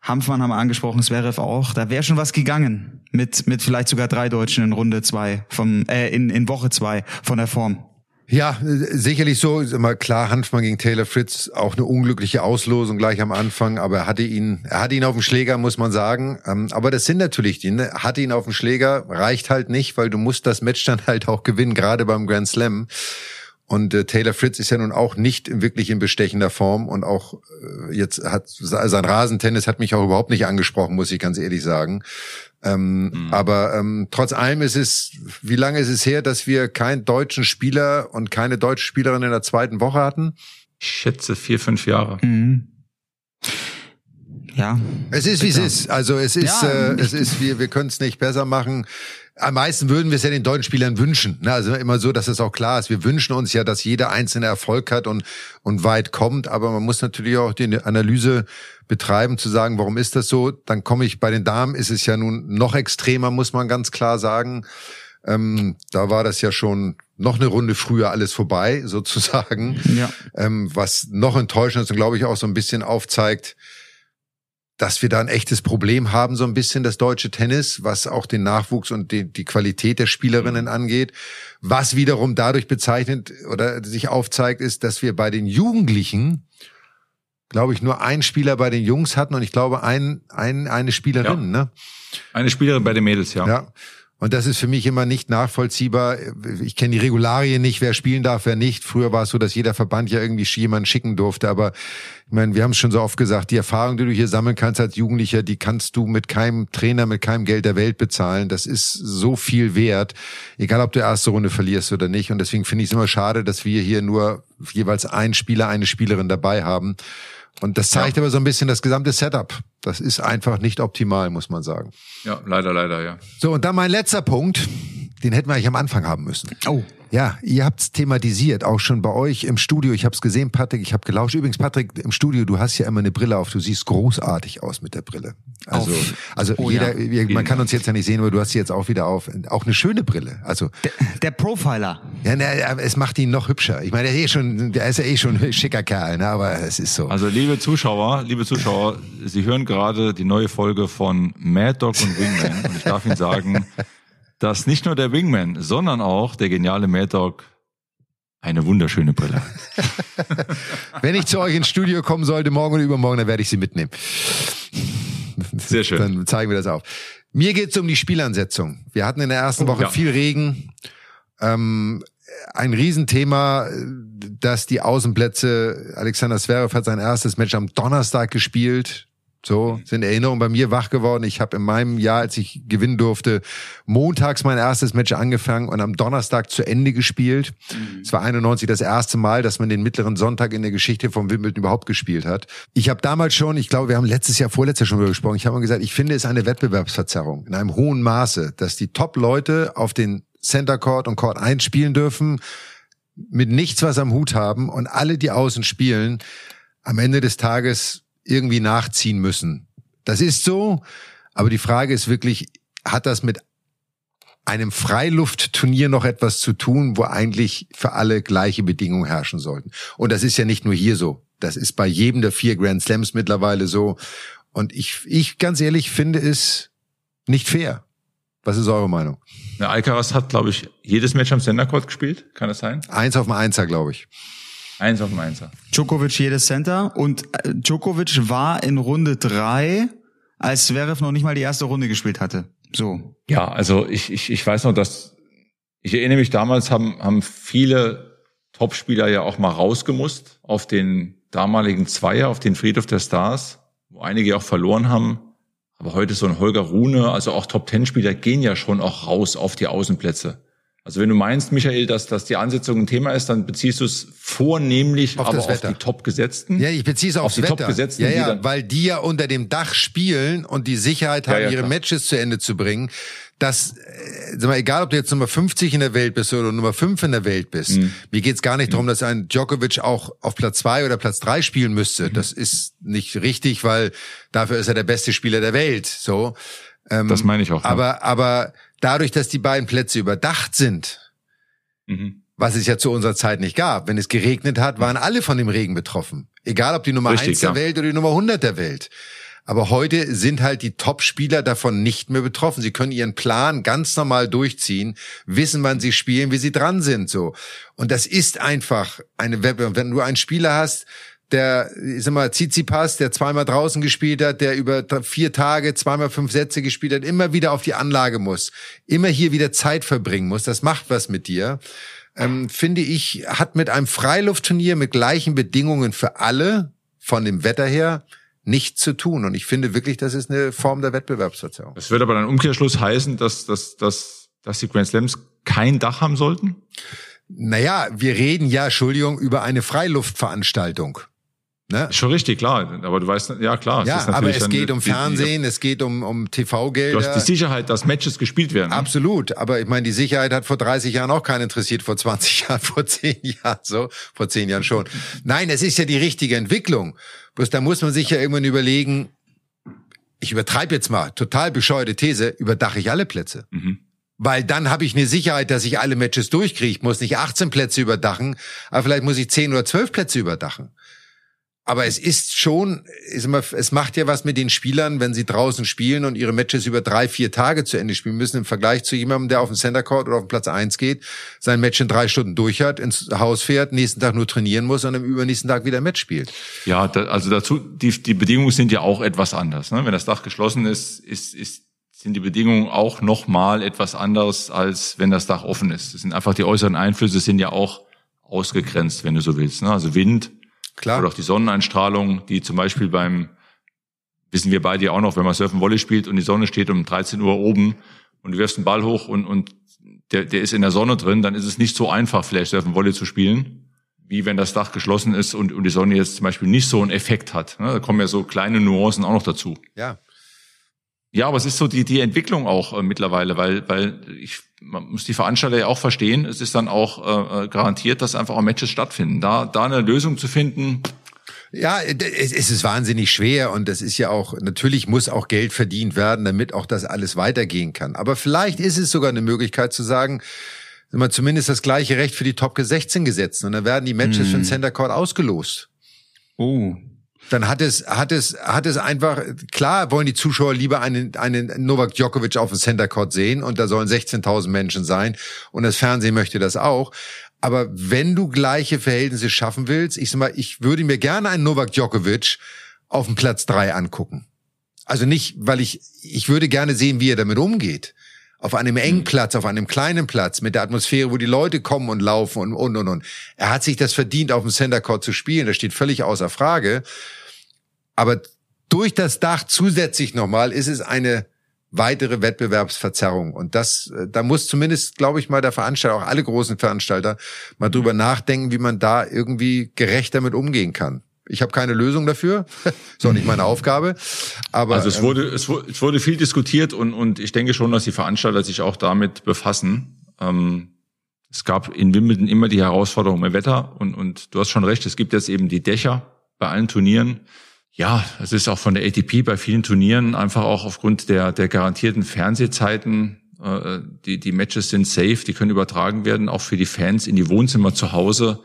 Speaker 3: Hampfmann haben wir angesprochen, Zverev auch. Da wäre schon was gegangen mit, mit vielleicht sogar drei Deutschen in Runde zwei vom, äh, in, in Woche zwei von der Form.
Speaker 2: Ja, sicherlich so. Ist immer klar, Hanfmann gegen Taylor Fritz auch eine unglückliche Auslosung gleich am Anfang, aber er hatte ihn, er hatte ihn auf dem Schläger, muss man sagen. Ähm, aber das sind natürlich die, ne? Hatte ihn auf dem Schläger, reicht halt nicht, weil du musst das Match dann [laughs] halt auch gewinnen, gerade beim Grand Slam. Und äh, Taylor Fritz ist ja nun auch nicht wirklich in bestechender Form und auch äh, jetzt hat sein Rasentennis hat mich auch überhaupt nicht angesprochen, muss ich ganz ehrlich sagen. Ähm, mhm. Aber ähm, trotz allem ist es, wie lange ist es her, dass wir keinen deutschen Spieler und keine deutsche Spielerin in der zweiten Woche hatten?
Speaker 4: Ich schätze vier, fünf Jahre.
Speaker 3: Mhm. Ja.
Speaker 2: Es ist, wie es ist. Also es ist, ja, äh, es ist, wir, wir können es nicht besser machen. Am meisten würden wir es ja den deutschen Spielern wünschen. Ne? Also immer so, dass es auch klar ist. Wir wünschen uns ja, dass jeder einzelne Erfolg hat und, und weit kommt. Aber man muss natürlich auch die Analyse betreiben, zu sagen, warum ist das so? Dann komme ich bei den Damen, ist es ja nun noch extremer, muss man ganz klar sagen. Ähm, da war das ja schon noch eine Runde früher alles vorbei, [laughs] sozusagen. Ja. Ähm, was noch enttäuschend ist und glaube ich auch so ein bisschen aufzeigt, dass wir da ein echtes Problem haben, so ein bisschen das deutsche Tennis, was auch den Nachwuchs und die, die Qualität der Spielerinnen mhm. angeht. Was wiederum dadurch bezeichnet oder sich aufzeigt, ist, dass wir bei den Jugendlichen, glaube ich, nur einen Spieler bei den Jungs hatten und ich glaube ein, ein, eine Spielerin. Ja. Ne?
Speaker 4: Eine Spielerin bei den Mädels, ja.
Speaker 2: Ja. Und das ist für mich immer nicht nachvollziehbar. Ich kenne die Regularien nicht, wer spielen darf, wer nicht. Früher war es so, dass jeder Verband ja irgendwie jemanden schicken durfte. Aber ich meine, wir haben es schon so oft gesagt, die Erfahrung, die du hier sammeln kannst als Jugendlicher, die kannst du mit keinem Trainer, mit keinem Geld der Welt bezahlen. Das ist so viel wert, egal ob du erste Runde verlierst oder nicht. Und deswegen finde ich es immer schade, dass wir hier nur jeweils einen Spieler, eine Spielerin dabei haben. Und das zeigt ja. aber so ein bisschen das gesamte Setup. Das ist einfach nicht optimal, muss man sagen.
Speaker 4: Ja, leider, leider, ja.
Speaker 2: So, und dann mein letzter Punkt, den hätten wir eigentlich am Anfang haben müssen.
Speaker 3: Oh.
Speaker 2: Ja, ihr habt's thematisiert, auch schon bei euch im Studio. Ich habe es gesehen, Patrick, ich habe gelauscht. Übrigens, Patrick, im Studio, du hast ja immer eine Brille auf. Du siehst großartig aus mit der Brille. Also, auf. also oh, jeder, ja. man kann uns jetzt ja nicht sehen, aber du hast sie jetzt auch wieder auf. Auch eine schöne Brille. Also
Speaker 3: der, der Profiler.
Speaker 2: Ja, ne, es macht ihn noch hübscher. Ich meine, der ist, eh schon, der ist ja eh schon ein schicker Kerl, ne? aber es ist so.
Speaker 4: Also liebe Zuschauer, liebe Zuschauer, Sie hören gerade die neue Folge von Mad Dog und Wingman und ich darf Ihnen sagen, dass nicht nur der Wingman, sondern auch der geniale Mad Dog eine wunderschöne Brille hat. [laughs]
Speaker 2: Wenn ich zu euch ins Studio kommen sollte, morgen oder übermorgen, dann werde ich sie mitnehmen.
Speaker 4: Sehr schön.
Speaker 2: Dann zeigen wir das auf. Mir geht es um die Spielansetzung. Wir hatten in der ersten oh, Woche ja. viel Regen. Ähm, ein Riesenthema, dass die Außenplätze, Alexander Zverev hat sein erstes Match am Donnerstag gespielt. So sind Erinnerungen bei mir wach geworden. Ich habe in meinem Jahr, als ich gewinnen durfte, montags mein erstes Match angefangen und am Donnerstag zu Ende gespielt. Mhm. Es war 91 das erste Mal, dass man den mittleren Sonntag in der Geschichte vom Wimbledon überhaupt gespielt hat. Ich habe damals schon, ich glaube, wir haben letztes Jahr, vorletztes Jahr schon darüber gesprochen, ich habe mal gesagt, ich finde es eine Wettbewerbsverzerrung in einem hohen Maße, dass die Top-Leute auf den Center Court und Court 1 spielen dürfen, mit nichts was am Hut haben und alle, die außen spielen, am Ende des Tages irgendwie nachziehen müssen. Das ist so, aber die Frage ist wirklich, hat das mit einem Freiluftturnier noch etwas zu tun, wo eigentlich für alle gleiche Bedingungen herrschen sollten? Und das ist ja nicht nur hier so. Das ist bei jedem der vier Grand Slams mittlerweile so. Und ich, ich ganz ehrlich finde es nicht fair. Was ist eure Meinung?
Speaker 4: Der Alcaraz hat, glaube ich, jedes Match am Center Court gespielt. Kann das sein?
Speaker 2: Eins auf dem Einser, glaube ich.
Speaker 4: Eins auf dem Einser.
Speaker 3: Djokovic jedes Center und äh, Djokovic war in Runde drei, als Zverev noch nicht mal die erste Runde gespielt hatte. So.
Speaker 4: Ja, also ich, ich, ich weiß noch, dass ich erinnere mich damals haben, haben viele Topspieler ja auch mal rausgemusst auf den damaligen Zweier, auf den Friedhof der Stars, wo einige auch verloren haben. Aber heute so ein Holger Rune, also auch Top-Ten-Spieler gehen ja schon auch raus auf die Außenplätze. Also wenn du meinst, Michael, dass, dass die Ansetzung ein Thema ist, dann beziehst du es vornehmlich
Speaker 2: Auf
Speaker 4: aber
Speaker 2: das
Speaker 4: auf die Top-Gesetzten.
Speaker 2: Ja, ich beziehe es aufs
Speaker 4: Auf die
Speaker 2: Wetter.
Speaker 4: Top-Gesetzten,
Speaker 2: ja, ja, weil die ja unter dem Dach spielen und die Sicherheit haben,
Speaker 4: ja,
Speaker 2: ihre
Speaker 4: klar.
Speaker 2: Matches zu Ende zu bringen. Dass, äh, sag mal, egal ob du jetzt Nummer 50 in der Welt bist oder Nummer 5 in der Welt bist,
Speaker 4: Mhm.
Speaker 2: mir geht's gar nicht darum, dass ein Djokovic auch auf Platz 2 oder Platz 3 spielen müsste.
Speaker 4: Mhm.
Speaker 2: Das ist nicht richtig, weil dafür ist er der beste Spieler der Welt. So. Ähm,
Speaker 4: Das meine ich auch. ja.
Speaker 2: aber, aber dadurch, dass die beiden Plätze überdacht sind,
Speaker 4: Mhm.
Speaker 2: was es ja zu unserer Zeit nicht gab. Wenn es geregnet hat, waren alle von dem Regen betroffen. Egal ob die Nummer
Speaker 4: Richtig,
Speaker 2: eins der
Speaker 4: ja.
Speaker 2: Welt oder die Nummer 100 der Welt. Aber heute sind halt die Top-Spieler davon nicht mehr betroffen. Sie können ihren Plan ganz normal durchziehen, wissen, wann sie spielen, wie sie dran sind, so. Und das ist einfach eine. Wenn du einen Spieler hast, der, ich sag mal, Tsitsipas, der zweimal draußen gespielt hat, der über vier Tage zweimal fünf Sätze gespielt hat, immer wieder auf die Anlage muss, immer hier wieder Zeit verbringen muss, das macht was mit dir. Ähm, finde ich, hat mit einem Freiluftturnier mit gleichen Bedingungen für alle, von dem Wetter her, nichts zu tun. Und ich finde wirklich, das ist eine Form der Wettbewerbsverzerrung.
Speaker 4: Das wird aber dann Umkehrschluss heißen, dass, dass, dass, dass die Grand Slams kein Dach haben sollten?
Speaker 2: Naja, wir reden ja, Entschuldigung, über eine Freiluftveranstaltung. Ne?
Speaker 4: Schon richtig, klar. Aber du weißt, ja klar.
Speaker 2: Ja,
Speaker 4: ist
Speaker 2: aber es geht
Speaker 4: die-
Speaker 2: um
Speaker 4: die-
Speaker 2: Fernsehen, es geht um, um
Speaker 4: Du
Speaker 2: TV-Gelder.
Speaker 4: hast die Sicherheit, dass Matches gespielt werden. ne?
Speaker 2: Absolut, aber ich meine, die Sicherheit hat vor 30 Jahren auch keinen interessiert, vor 20 [laughs] Jahren, vor 10 Jahren so, vor 10 Jahren schon. Nein, es ist ja die richtige Entwicklung. Bloß da muss man sich ja irgendwann überlegen, ich übertreibe jetzt mal, total bescheuerte These, überdache ich alle Plätze.
Speaker 4: Mhm.
Speaker 2: Weil dann habe ich eine Sicherheit, dass ich alle Matches durchkriege. Ich muss nicht 18 Plätze überdachen, aber vielleicht muss ich 10 oder 12 Plätze überdachen. Aber es ist schon, ist immer, es macht ja was mit den Spielern, wenn sie draußen spielen und ihre Matches über drei, vier Tage zu Ende spielen müssen, im Vergleich zu jemandem, der auf den Center Court oder auf den Platz eins geht, sein Match in drei Stunden durch hat, ins Haus fährt, nächsten Tag nur trainieren muss und am übernächsten Tag wieder ein Match spielt.
Speaker 4: Ja, da, also dazu, die, die Bedingungen sind ja auch etwas anders. Ne? Wenn das Dach geschlossen ist, ist, ist, sind die Bedingungen auch nochmal etwas anders, als wenn das Dach offen ist. Das sind einfach die äußeren Einflüsse sind ja auch ausgegrenzt, wenn du so willst. Ne? Also Wind
Speaker 2: Klar.
Speaker 4: oder auch die Sonneneinstrahlung, die zum Beispiel beim, wissen wir beide ja auch noch, wenn man Surfen Volley spielt und die Sonne steht um 13 Uhr oben und du wirfst einen Ball hoch und, und der, der ist in der Sonne drin, dann ist es nicht so einfach, vielleicht Surfen Volley zu spielen, wie wenn das Dach geschlossen ist und, und die Sonne jetzt zum Beispiel nicht so einen Effekt hat. Ne? Da kommen ja so kleine Nuancen auch noch dazu.
Speaker 2: Ja.
Speaker 4: Ja, aber es ist so die, die Entwicklung auch äh, mittlerweile, weil, weil ich, man muss die Veranstalter ja auch verstehen, es ist dann auch äh, garantiert, dass einfach auch Matches stattfinden. Da, da eine Lösung zu finden,
Speaker 2: Ja, es ist wahnsinnig schwer und das ist ja auch, natürlich muss auch Geld verdient werden, damit auch das alles weitergehen kann. Aber vielleicht ist es sogar eine Möglichkeit zu sagen, wenn man zumindest das gleiche Recht für die Top 16 gesetzt und dann werden die Matches für den Center Court ausgelost.
Speaker 3: Oh.
Speaker 2: Dann hat es, hat es, hat es einfach, klar wollen die Zuschauer lieber einen, einen Novak Djokovic auf dem Center Court sehen und da sollen 16.000 Menschen sein und das Fernsehen möchte das auch. Aber wenn du gleiche Verhältnisse schaffen willst, ich sag mal, ich würde mir gerne einen Novak Djokovic auf dem Platz drei angucken. Also nicht, weil ich, ich würde gerne sehen, wie er damit umgeht. Auf einem engen Platz, auf einem kleinen Platz, mit der Atmosphäre, wo die Leute kommen und laufen und, und, und, und. Er hat sich das verdient, auf dem Center Court zu spielen. Das steht völlig außer Frage. Aber durch das Dach zusätzlich nochmal ist es eine weitere Wettbewerbsverzerrung. Und das, äh, da muss zumindest, glaube ich mal, der Veranstalter, auch alle großen Veranstalter, mal drüber nachdenken, wie man da irgendwie gerecht damit umgehen kann. Ich habe keine Lösung dafür, [laughs] ist auch nicht meine Aufgabe. Aber
Speaker 4: Also es
Speaker 2: ähm,
Speaker 4: wurde, es wurde, es wurde viel diskutiert und, und ich denke schon, dass die Veranstalter sich auch damit befassen. Ähm, es gab in Wimbledon immer die Herausforderung mit Wetter und, und du hast schon recht, es gibt jetzt eben die Dächer bei allen Turnieren. Ja, es ist auch von der ATP bei vielen Turnieren einfach auch aufgrund der, der garantierten Fernsehzeiten. Äh, die, die Matches sind safe, die können übertragen werden, auch für die Fans in die Wohnzimmer zu Hause.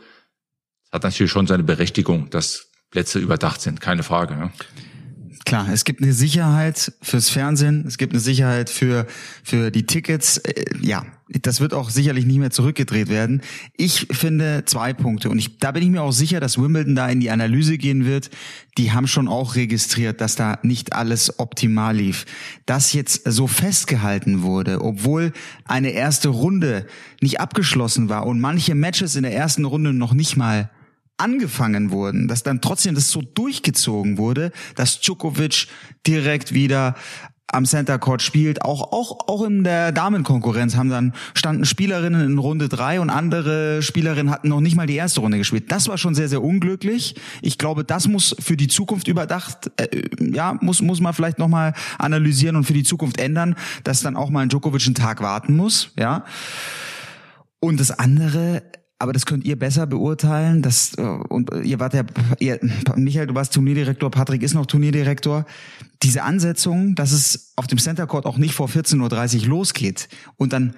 Speaker 4: Das hat natürlich schon seine Berechtigung, dass Plätze überdacht sind, keine Frage. Ne?
Speaker 3: Klar, es gibt eine Sicherheit fürs Fernsehen, es gibt eine Sicherheit für, für die Tickets. Äh, Ja, das wird auch sicherlich nicht mehr zurückgedreht werden. Ich finde zwei Punkte und ich, da bin ich mir auch sicher, dass Wimbledon da in die Analyse gehen wird. Die haben schon auch registriert, dass da nicht alles optimal lief. Dass jetzt so festgehalten wurde, obwohl eine erste Runde nicht abgeschlossen war und manche Matches in der ersten Runde noch nicht mal angefangen wurden, dass dann trotzdem das so durchgezogen wurde, dass Djokovic direkt wieder am Center Court spielt, auch auch auch in der Damenkonkurrenz haben dann standen Spielerinnen in Runde drei und andere Spielerinnen hatten noch nicht mal die erste Runde gespielt. Das war schon sehr sehr unglücklich. Ich glaube, das muss für die Zukunft überdacht, äh, ja muss muss man vielleicht noch mal analysieren und für die Zukunft ändern, dass dann auch mal ein Djokovic einen Tag warten muss, ja. Und das andere, aber das könnt ihr besser beurteilen. Das, äh, und ihr wart ja, ihr, Michael, du warst Turnierdirektor, Patrick ist noch Turnierdirektor. Diese Ansetzung, dass es auf dem Center Court auch nicht vor 14.30 Uhr losgeht und dann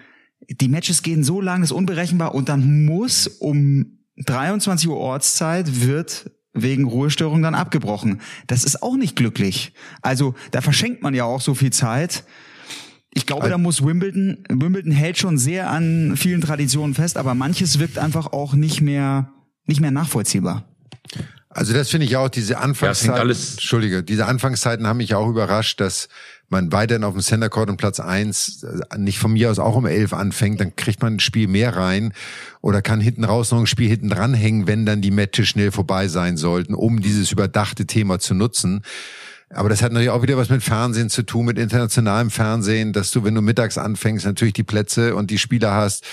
Speaker 3: die Matches gehen so lang, ist unberechenbar und dann muss um 23 Uhr Ortszeit wird wegen Ruhestörung dann abgebrochen. Das ist auch nicht glücklich. Also da verschenkt man ja auch so viel Zeit. Ich glaube, da muss Wimbledon, Wimbledon hält schon sehr an vielen Traditionen fest, aber manches wirkt einfach auch nicht mehr, nicht mehr nachvollziehbar.
Speaker 2: Also das finde ich auch, diese Anfangszeiten,
Speaker 4: Ja, alles-
Speaker 2: Entschuldige, diese Anfangszeiten haben mich auch überrascht, dass man weiterhin auf dem Center Court und Platz eins äh, nicht von mir aus auch um elf anfängt, dann kriegt man ein Spiel mehr rein oder kann hinten raus noch ein Spiel hinten dranhängen, wenn dann die Matches schnell vorbei sein sollten, um dieses überdachte Thema zu nutzen. Aber das hat natürlich auch wieder was mit Fernsehen zu tun, mit internationalem Fernsehen, dass du, wenn du mittags anfängst, natürlich die Plätze und die Spieler hast.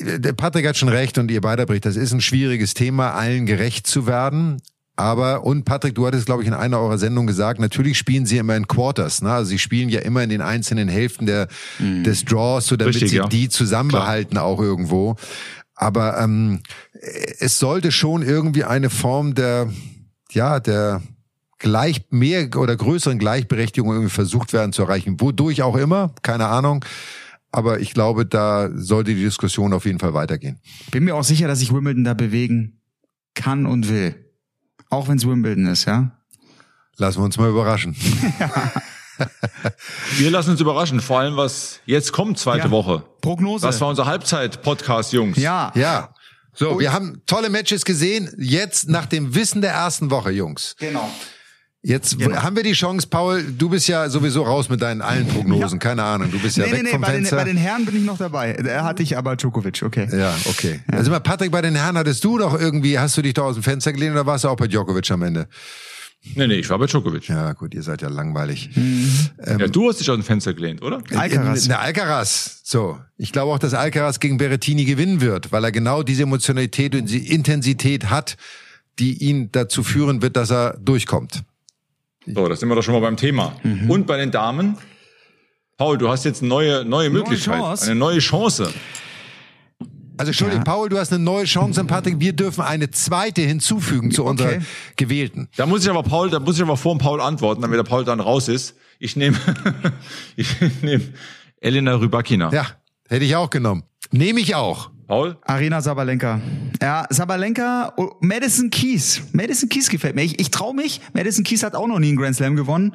Speaker 2: Der Patrick hat schon recht und ihr beide bricht. Das ist ein schwieriges Thema, allen gerecht zu werden. Aber, und Patrick, du hattest, glaube ich, in einer eurer Sendungen gesagt, natürlich spielen sie immer in Quarters. Ne? Also sie spielen ja immer in den einzelnen Hälften der, des Draws, so damit
Speaker 4: Richtig,
Speaker 2: sie
Speaker 4: ja.
Speaker 2: die zusammenbehalten auch irgendwo. Aber ähm, es sollte schon irgendwie eine Form der, ja, der gleich mehr oder größeren Gleichberechtigung irgendwie versucht werden zu erreichen. Wodurch auch immer, keine Ahnung. Aber ich glaube, da sollte die Diskussion auf jeden Fall weitergehen.
Speaker 3: Bin mir auch sicher, dass sich Wimbledon da bewegen kann und will. Auch wenn es Wimbledon ist, ja.
Speaker 2: Lassen wir uns mal überraschen. [laughs]
Speaker 4: Wir lassen uns überraschen, vor allem was jetzt kommt, zweite
Speaker 3: Ja.
Speaker 4: Woche.
Speaker 3: Prognose.
Speaker 4: Das war unser Halbzeit-Podcast, Jungs.
Speaker 3: ja.
Speaker 2: Ja. So, wir haben tolle Matches gesehen. Jetzt nach dem Wissen der ersten Woche, Jungs.
Speaker 3: Genau.
Speaker 2: Jetzt
Speaker 3: Genau.
Speaker 2: haben wir die Chance, Paul. Du bist ja sowieso raus mit deinen allen Prognosen. Keine Ahnung. Du bist ja
Speaker 3: nee,
Speaker 2: weg
Speaker 3: nee, nee,
Speaker 2: vom
Speaker 3: bei den,
Speaker 2: Fenster.
Speaker 3: bei den Herren bin ich noch dabei. Da hatte ich aber Djokovic, okay.
Speaker 2: ja, okay. Also mal Patrick, bei den Herren hattest du doch irgendwie, hast du dich doch aus dem Fenster gelehnt oder warst du auch bei Djokovic am Ende?
Speaker 4: Nee, nee, ich war bei Djokovic.
Speaker 2: Ja, gut, ihr seid ja langweilig.
Speaker 4: Ja, du hast dich aus dem Fenster gelehnt, oder?
Speaker 3: Alcaraz.
Speaker 2: In, Alcaraz. So. Ich glaube auch, dass Alcaraz gegen Berrettini gewinnen wird, weil er genau diese Emotionalität und die Intensität hat, die ihn dazu führen wird, dass er durchkommt.
Speaker 4: So, das sind wir doch schon mal beim Thema.
Speaker 3: Mhm.
Speaker 4: Und bei den Damen? Paul, du hast jetzt eine neue, neue Möglichkeit,
Speaker 3: Chance.
Speaker 4: eine neue Chance.
Speaker 2: Also Entschuldigung,
Speaker 3: Ja.
Speaker 2: Paul, du hast eine neue Chance [laughs] und Patrick, wir dürfen eine zweite hinzufügen zu unserer
Speaker 3: Okay.
Speaker 2: gewählten.
Speaker 4: Da muss ich aber Paul, da muss ich aber vor dem Paul antworten, damit der Paul dann raus ist. Ich nehme, [laughs] ich nehme Elena Rybakina.
Speaker 2: Ja, hätte ich auch genommen. Nehme ich auch.
Speaker 4: Paul?
Speaker 3: Arena Sabalenka. Ja, Sabalenka, oh, Madison Keys. Madison Keys gefällt mir. Ich, ich traue mich. Madison Keys hat auch noch nie einen Grand Slam gewonnen.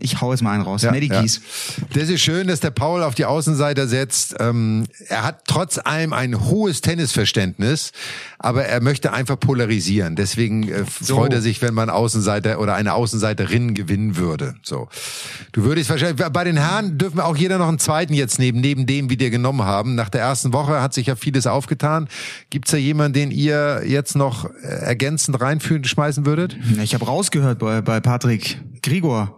Speaker 3: Ich hau jetzt mal einen raus.
Speaker 2: Ja,
Speaker 3: Maddie
Speaker 2: ja. Das ist schön, dass der Paul auf die Außenseiter setzt. Ähm, er hat trotz allem ein hohes Tennisverständnis, aber er möchte einfach polarisieren. Deswegen äh, freut er sich, wenn man Außenseiter oder eine Außenseiterin gewinnen würde. So, du würdest wahrscheinlich bei den Herren dürfen wir auch jeder noch einen zweiten jetzt nehmen, neben dem, wie wir genommen haben. Nach der ersten Woche hat sich ja vieles aufgetan. Gibt's da jemanden, den ihr jetzt noch äh, ergänzend reinführen schmeißen würdet?
Speaker 3: Ich habe rausgehört bei, bei Patrick Grigor.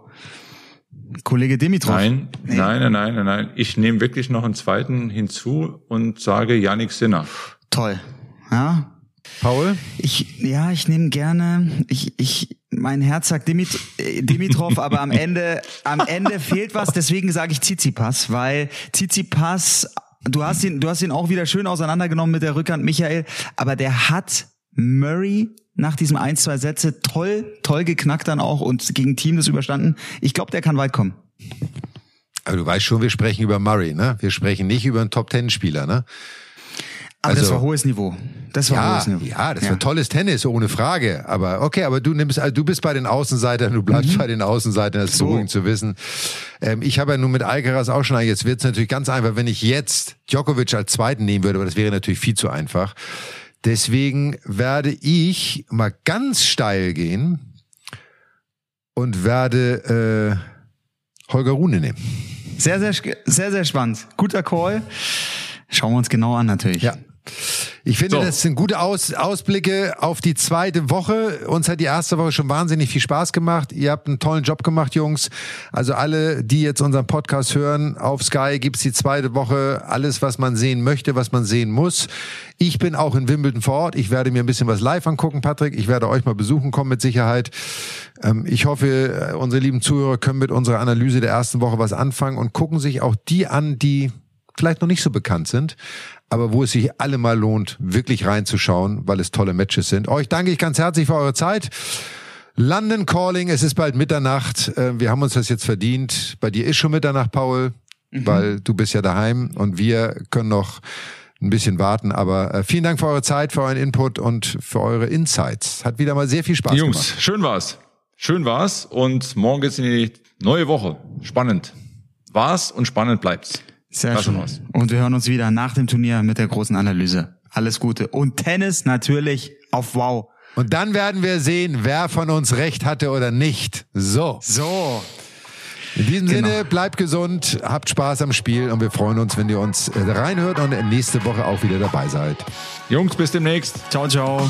Speaker 3: Kollege Dimitrov.
Speaker 4: Nein, nein, nein, nein, nein, nein. Ich nehme wirklich noch einen zweiten hinzu und sage Yannick Sinner.
Speaker 3: Toll. Ja.
Speaker 2: Paul?
Speaker 3: Ich, ja, ich nehme gerne, ich, ich, mein Herz sagt Dimit, äh, Dimitrov, aber am Ende, am Ende fehlt was, deswegen sage ich Tsitsipas, weil Tsitsipas, du hast ihn, du hast ihn auch wieder schön auseinandergenommen mit der Rückhand, Michael, aber der hat Murray nach diesem ein, zwei Sätze toll, toll geknackt dann auch und gegen Team das überstanden. Ich glaube, der kann weit kommen.
Speaker 2: Aber du weißt schon, wir sprechen über Murray, ne? Wir sprechen nicht über einen Top-Ten-Spieler, ne?
Speaker 3: Aber das
Speaker 2: Also-
Speaker 3: war hohes Niveau. Das war
Speaker 2: Ja,
Speaker 3: hohes Niveau.
Speaker 2: ja, das war tolles Tennis, ohne Frage. Aber okay, aber du nimmst, also du bist bei den Außenseitern, du bleibst bei den Außenseitern, das ist
Speaker 3: So.
Speaker 2: beruhigend zu wissen. Ähm, ich habe ja nun mit Alcaraz auch schon, jetzt wird es natürlich ganz einfach, wenn ich jetzt Djokovic als Zweiten nehmen würde, aber das wäre natürlich viel zu einfach. Deswegen werde ich mal ganz steil gehen und werde äh, Holger Rune nehmen.
Speaker 3: Sehr, sehr, sehr, sehr spannend. Guter Call. Schauen wir uns genau an natürlich.
Speaker 2: Ja. Ich finde,
Speaker 4: So.
Speaker 2: das sind gute Aus Ausblicke auf die zweite Woche. Uns hat die erste Woche schon wahnsinnig viel Spaß gemacht. Ihr habt einen tollen Job gemacht, Jungs. Also alle, die jetzt unseren Podcast hören, auf Sky gibt's die zweite Woche alles, was man sehen möchte, was man sehen muss. Ich bin auch in Wimbledon vor Ort. Ich werde mir ein bisschen was live angucken, Patrick. Ich werde euch mal besuchen kommen mit Sicherheit. Ähm, ich hoffe, äh, unsere lieben Zuhörer können mit unserer Analyse der ersten Woche was anfangen und gucken sich auch die an, die vielleicht noch nicht so bekannt sind, aber wo es sich allemal lohnt, wirklich reinzuschauen, weil es tolle Matches sind. Euch danke ich ganz herzlich für eure Zeit. London Calling, es ist bald Mitternacht. Äh, Wir haben uns das jetzt verdient. Bei dir ist schon Mitternacht, Paul, weil du bist ja daheim und wir können noch ein bisschen warten. Aber äh, vielen Dank für eure Zeit, für euren Input und für eure Insights. Hat wieder mal sehr viel Spaß
Speaker 4: Jungs,
Speaker 2: gemacht.
Speaker 4: schön war's. Schön war's. Und morgen geht's in die neue Woche. Spannend. War's und spannend bleibt's.
Speaker 3: Sehr schön.
Speaker 4: uns.
Speaker 3: Und wir hören uns wieder nach dem Turnier mit der großen Analyse. Alles Gute. Und Tennis natürlich auf Wow.
Speaker 2: Und dann werden wir sehen, wer von uns recht hatte oder nicht. So.
Speaker 3: So.
Speaker 2: In diesem
Speaker 3: Genau.
Speaker 2: Sinne, bleibt gesund, habt Spaß am Spiel und wir freuen uns, wenn ihr uns äh, reinhört und nächste Woche auch wieder dabei seid.
Speaker 4: Jungs, bis demnächst.
Speaker 3: Ciao, ciao.